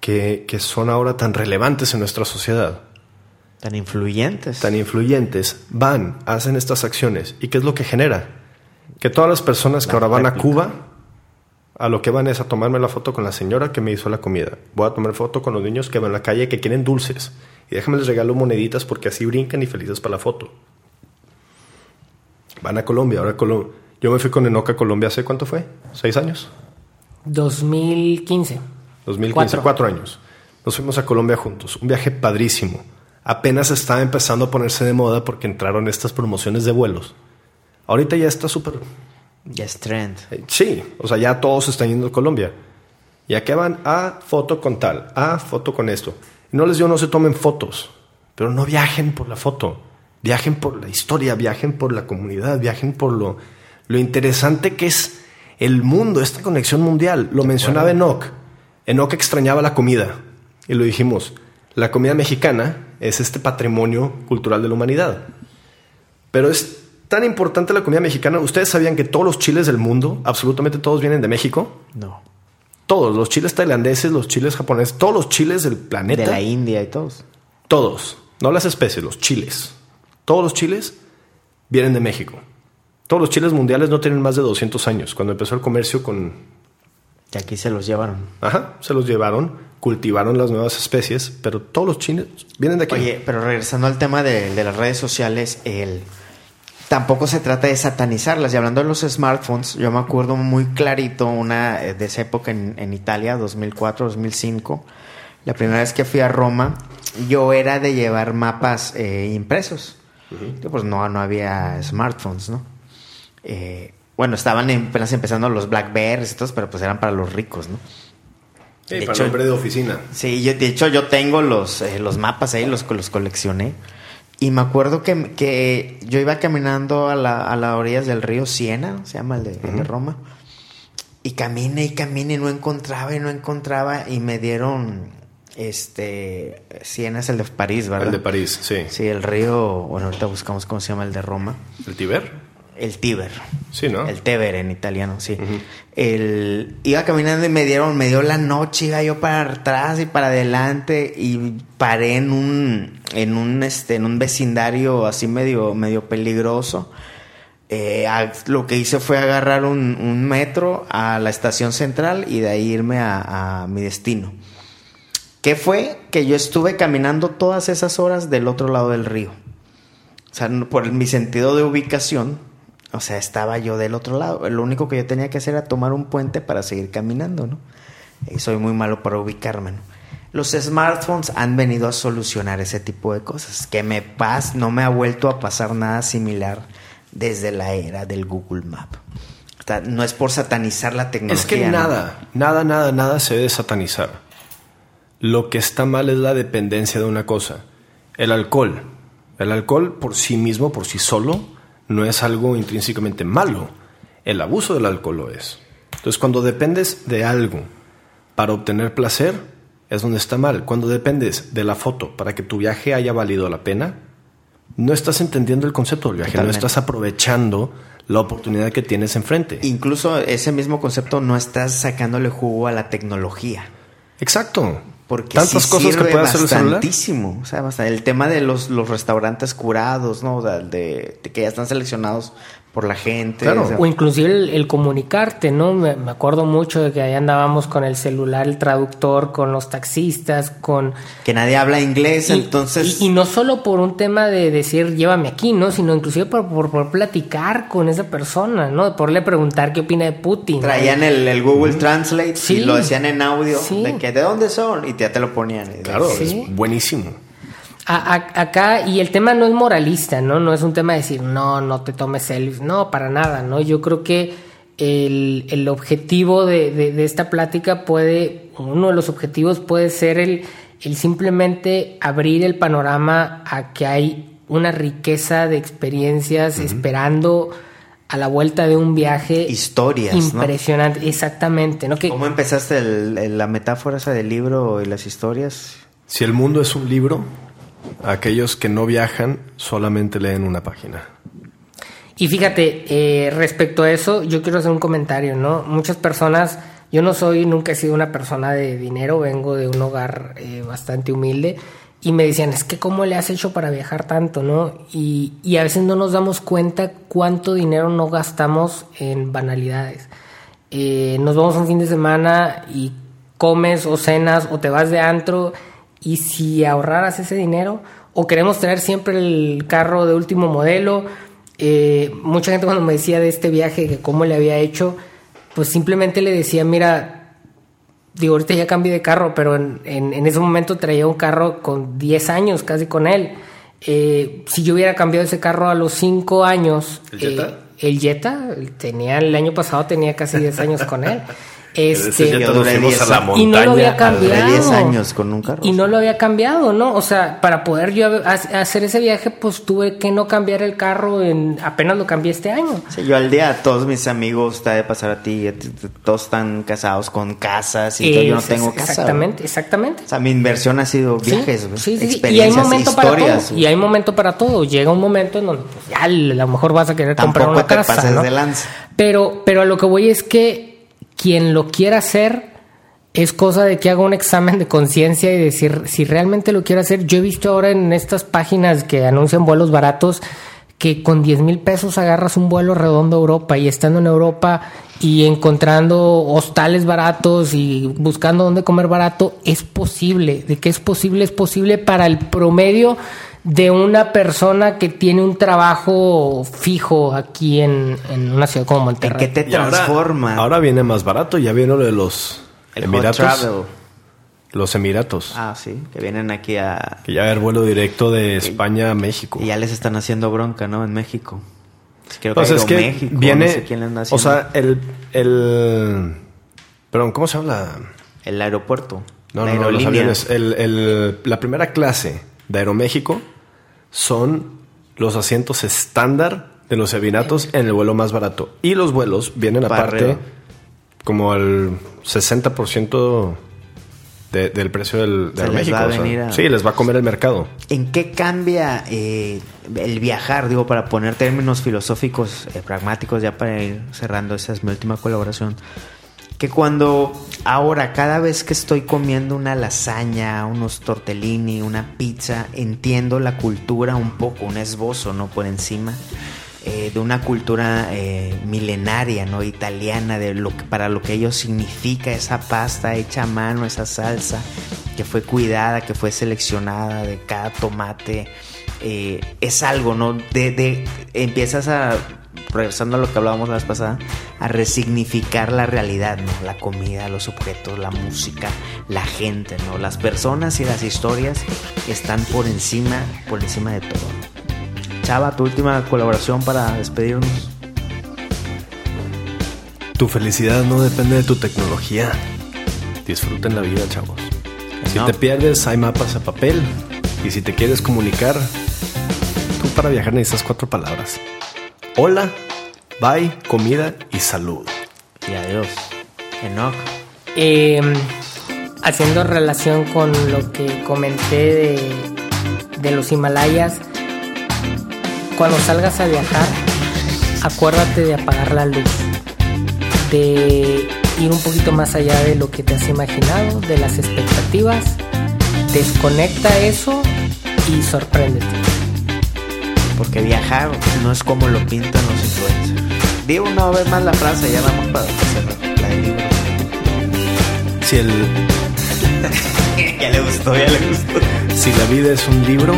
que, son ahora tan relevantes en nuestra sociedad, tan influyentes, tan influyentes, van, hacen estas acciones. ¿Y qué es lo que genera? Que todas las personas que ahora van a Cuba, a lo que van es a tomarme la foto con la señora que me hizo la comida. Voy a tomar foto con los niños que van en la calle que quieren dulces. Y déjame les regalo moneditas porque así brincan y felices para la foto. Van a Colombia, ahora Colombia. Yo me fui con Enoca a Colombia hace cuánto fue? ¿Seis años? 2015. 2015, cuatro. años. Nos fuimos a Colombia juntos. Un viaje padrísimo. Apenas estaba empezando a ponerse de moda porque entraron estas promociones de vuelos. Ahorita ya está súper... Ya es trend. Eh, sí, o sea, ya todos están yendo a Colombia. Y aquí van a foto con tal, a foto con esto. no les digo no se tomen fotos, pero no viajen por la foto. Viajen por la historia, viajen por la comunidad, viajen por lo, lo interesante que es el mundo, esta conexión mundial. Lo mencionaba Enoch. Enoch extrañaba la comida. Y lo dijimos, la comida mexicana es este patrimonio cultural de la humanidad. Pero es tan importante la comida mexicana. ¿Ustedes sabían que todos los chiles del mundo, absolutamente todos vienen de México? No. Todos, los chiles tailandeses, los chiles japoneses, todos los chiles del planeta. De la India y todos. Todos. No las especies, los chiles. Todos los chiles vienen de México. Todos los chiles mundiales no tienen más de 200 años. Cuando empezó el comercio con... Y aquí se los llevaron. Ajá, se los llevaron, cultivaron las nuevas especies, pero todos los chiles vienen de aquí. Oye, pero regresando al tema de, las redes sociales, el... tampoco se trata de satanizarlas. Y hablando de los smartphones, yo me acuerdo muy clarito una eh, de esa época en, Italia, 2004, 2005. La primera vez que fui a Roma, yo era de llevar mapas eh, impresos. Pues no, no había smartphones, ¿no? Eh, bueno, estaban apenas empezando los Blackberries y todo, pero pues eran para los ricos, ¿no? Sí, para hecho, hombre de oficina. Sí, yo, de hecho yo tengo los, eh, los mapas ahí, los, los coleccioné. Y me acuerdo que, que yo iba caminando a la, a las orillas del río Siena, se llama el de, de Roma. Y caminé y caminé y no encontraba y no encontraba. Y me dieron este Siena es el de París, ¿verdad? El de París, sí. Sí, el río, bueno, ahorita buscamos cómo se llama el de Roma. ¿El Tiber? El Tiber. Sí, ¿no? El Teber en italiano, sí. el, iba caminando y me dieron, me dio la noche, iba yo para atrás y para adelante y paré en un, en un, este, en un vecindario así medio, medio peligroso. Eh, lo que hice fue agarrar un, metro a la estación central y de ahí irme a, a mi destino. ¿Qué fue? Que yo estuve caminando todas esas horas del otro lado del río. O sea, por mi sentido de ubicación, o sea, estaba yo del otro lado. Lo único que yo tenía que hacer era tomar un puente para seguir caminando, ¿no? Y soy muy malo para ubicarme, ¿no? Los smartphones han venido a solucionar ese tipo de cosas. Que me pas, no me ha vuelto a pasar nada similar desde la era del Google Map. no es por satanizar la tecnología. Es que nada, nada, nada, nada se debe satanizar. Lo que está mal es la dependencia de una cosa. El alcohol. El alcohol por sí mismo, por sí solo, no es algo intrínsecamente malo. el abuso del alcohol lo es. Entonces, cuando dependes de algo para obtener placer, es donde está mal. Cuando dependes de la foto para que tu viaje haya valido la pena, no estás entendiendo el concepto del viaje, no estás aprovechando la oportunidad que tienes enfrente. Incluso ese mismo concepto no estás sacándole jugo a la tecnología. Exacto. Porque tantas cosas que puede hacer el celular. O sea, bastante. el tema de los, los restaurantes curados, ¿no? de, que ya están seleccionados por la gente. O, inclusive el, comunicarte, ¿no? Me, acuerdo mucho de que ahí andábamos con el celular, el traductor, con los taxistas, con... Que nadie habla inglés, entonces... Y, no solo por un tema de decir llévame aquí, ¿no? Sino inclusive por, por, platicar con esa persona, ¿no? Por le preguntar qué opina de Putin. Traían el, Google Translate y lo decían en audio, de que de dónde son, y ya te lo ponían. Claro, es buenísimo acá, y el tema no es moralista, ¿no? No es un tema de decir, no, no te tomes selfies, no, para nada, ¿no? Yo creo que el, el objetivo de, de, esta plática puede, uno de los objetivos puede ser el, el simplemente abrir el panorama a que hay una riqueza de experiencias esperando a la vuelta de un viaje. Historias. Impresionante, exactamente. ¿no? ¿Cómo empezaste la metáfora esa del libro y las historias? Si el mundo es un libro, Aquellos que no viajan solamente leen una página. Y fíjate, eh, respecto a eso, yo quiero hacer un comentario, ¿no? Muchas personas, yo no soy, nunca he sido una persona de dinero, vengo de un hogar eh, bastante humilde y me decían, es que cómo le has hecho para viajar tanto, ¿no? Y, y, a veces no nos damos cuenta cuánto dinero no gastamos en banalidades. Eh, nos vamos un fin de semana y comes o cenas o te vas de antro y si ahorraras ese dinero, o queremos traer siempre el carro de último modelo, eh, mucha gente cuando me decía de este viaje, que cómo le había hecho, pues simplemente le decía, mira, digo, ahorita ya cambié de carro, pero en, en, ese momento traía un carro con 10 años casi con él. Eh, si yo hubiera cambiado ese carro a los 5 años, ¿El Jetta? Eh, el Jetta, tenía, el año pasado tenía casi 10 años con él. Este, y no lo había cambiado. años con un carro. Y no lo había cambiado, ¿no? O sea, para poder yo hacer ese viaje, pues tuve que no cambiar el carro en apenas lo cambié este año. yo al día, todos mis amigos, está de pasar a ti, todos están casados con casas y yo no tengo casa. Exactamente, exactamente. O sea, mi inversión ha sido viajes, sí, sí, Y hay momento para todo. Y hay momento para todo. Llega un momento en donde pues, ya a lo mejor vas a querer comprar una casa. Pero, pero a lo que voy es que quien lo quiera hacer es cosa de que haga un examen de conciencia y decir si realmente lo quiere hacer. Yo he visto ahora en estas páginas que anuncian vuelos baratos que con 10 mil pesos agarras un vuelo redondo a Europa y estando en Europa y encontrando hostales baratos y buscando dónde comer barato, es posible. De que es posible, es posible para el promedio de una persona que tiene un trabajo fijo aquí en, una ciudad como Monterrey. ¿En qué te transforma? Ahora, viene más barato, ya viene lo de los Emiratos. Los Emiratos. Ah, sí, que vienen aquí a... Que ya hay vuelo directo de España a México. Y ya les están haciendo bronca, ¿no? En México. Creo que, pues es que México, viene... o sea, el, el... Perdón, ¿cómo se llama? El aeropuerto. No, no, no, los aviones. El, el, la primera clase de Aeroméxico son los asientos estándar de los Emiratos en el vuelo más barato. Y los vuelos vienen aparte como al 60% del precio del, de México. Sí, les va a comer el mercado. ¿En qué cambia eh, el viajar? Digo, para poner términos filosóficos, eh, pragmáticos, ya para ir cerrando, esa es mi última colaboración que cuando ahora cada vez que estoy comiendo una lasaña, unos tortellini, una pizza, entiendo la cultura un poco, un esbozo, ¿no? Por encima eh, de una cultura eh, milenaria, ¿no? Italiana, de lo que, para lo que ello significa esa pasta hecha a mano, esa salsa que fue cuidada, que fue seleccionada de cada tomate. Eh, es algo, ¿no? De, de, empiezas a regresando a lo que hablábamos la vez pasada, a resignificar la realidad, ¿no? La comida, los objetos, la música, la gente, ¿no? Las personas y las historias están por encima, por encima de todo. Chava, tu última colaboración para despedirnos. Tu felicidad no depende de tu tecnología. Disfruten la vida, chavos. Si te pierdes, hay mapas a papel. Y si te quieres comunicar, tú para viajar necesitas cuatro palabras. Hola Bye, comida y salud. Y adiós. Enoch. Eh, haciendo relación con lo que comenté de, de los Himalayas, cuando salgas a viajar, acuérdate de apagar la luz, de ir un poquito más allá de lo que te has imaginado, de las expectativas, desconecta eso y sorpréndete. Porque viajar no es como lo pintan los influencers. Digo una vez más la frase, ya vamos para cerrar la del libro. Si, el, ya le gustó, ya le gustó. si la vida es un libro,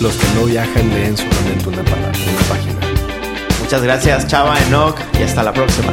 los que no viajan leen solamente una, palabra, una página. Muchas gracias, Chava, Enoch, y hasta la próxima.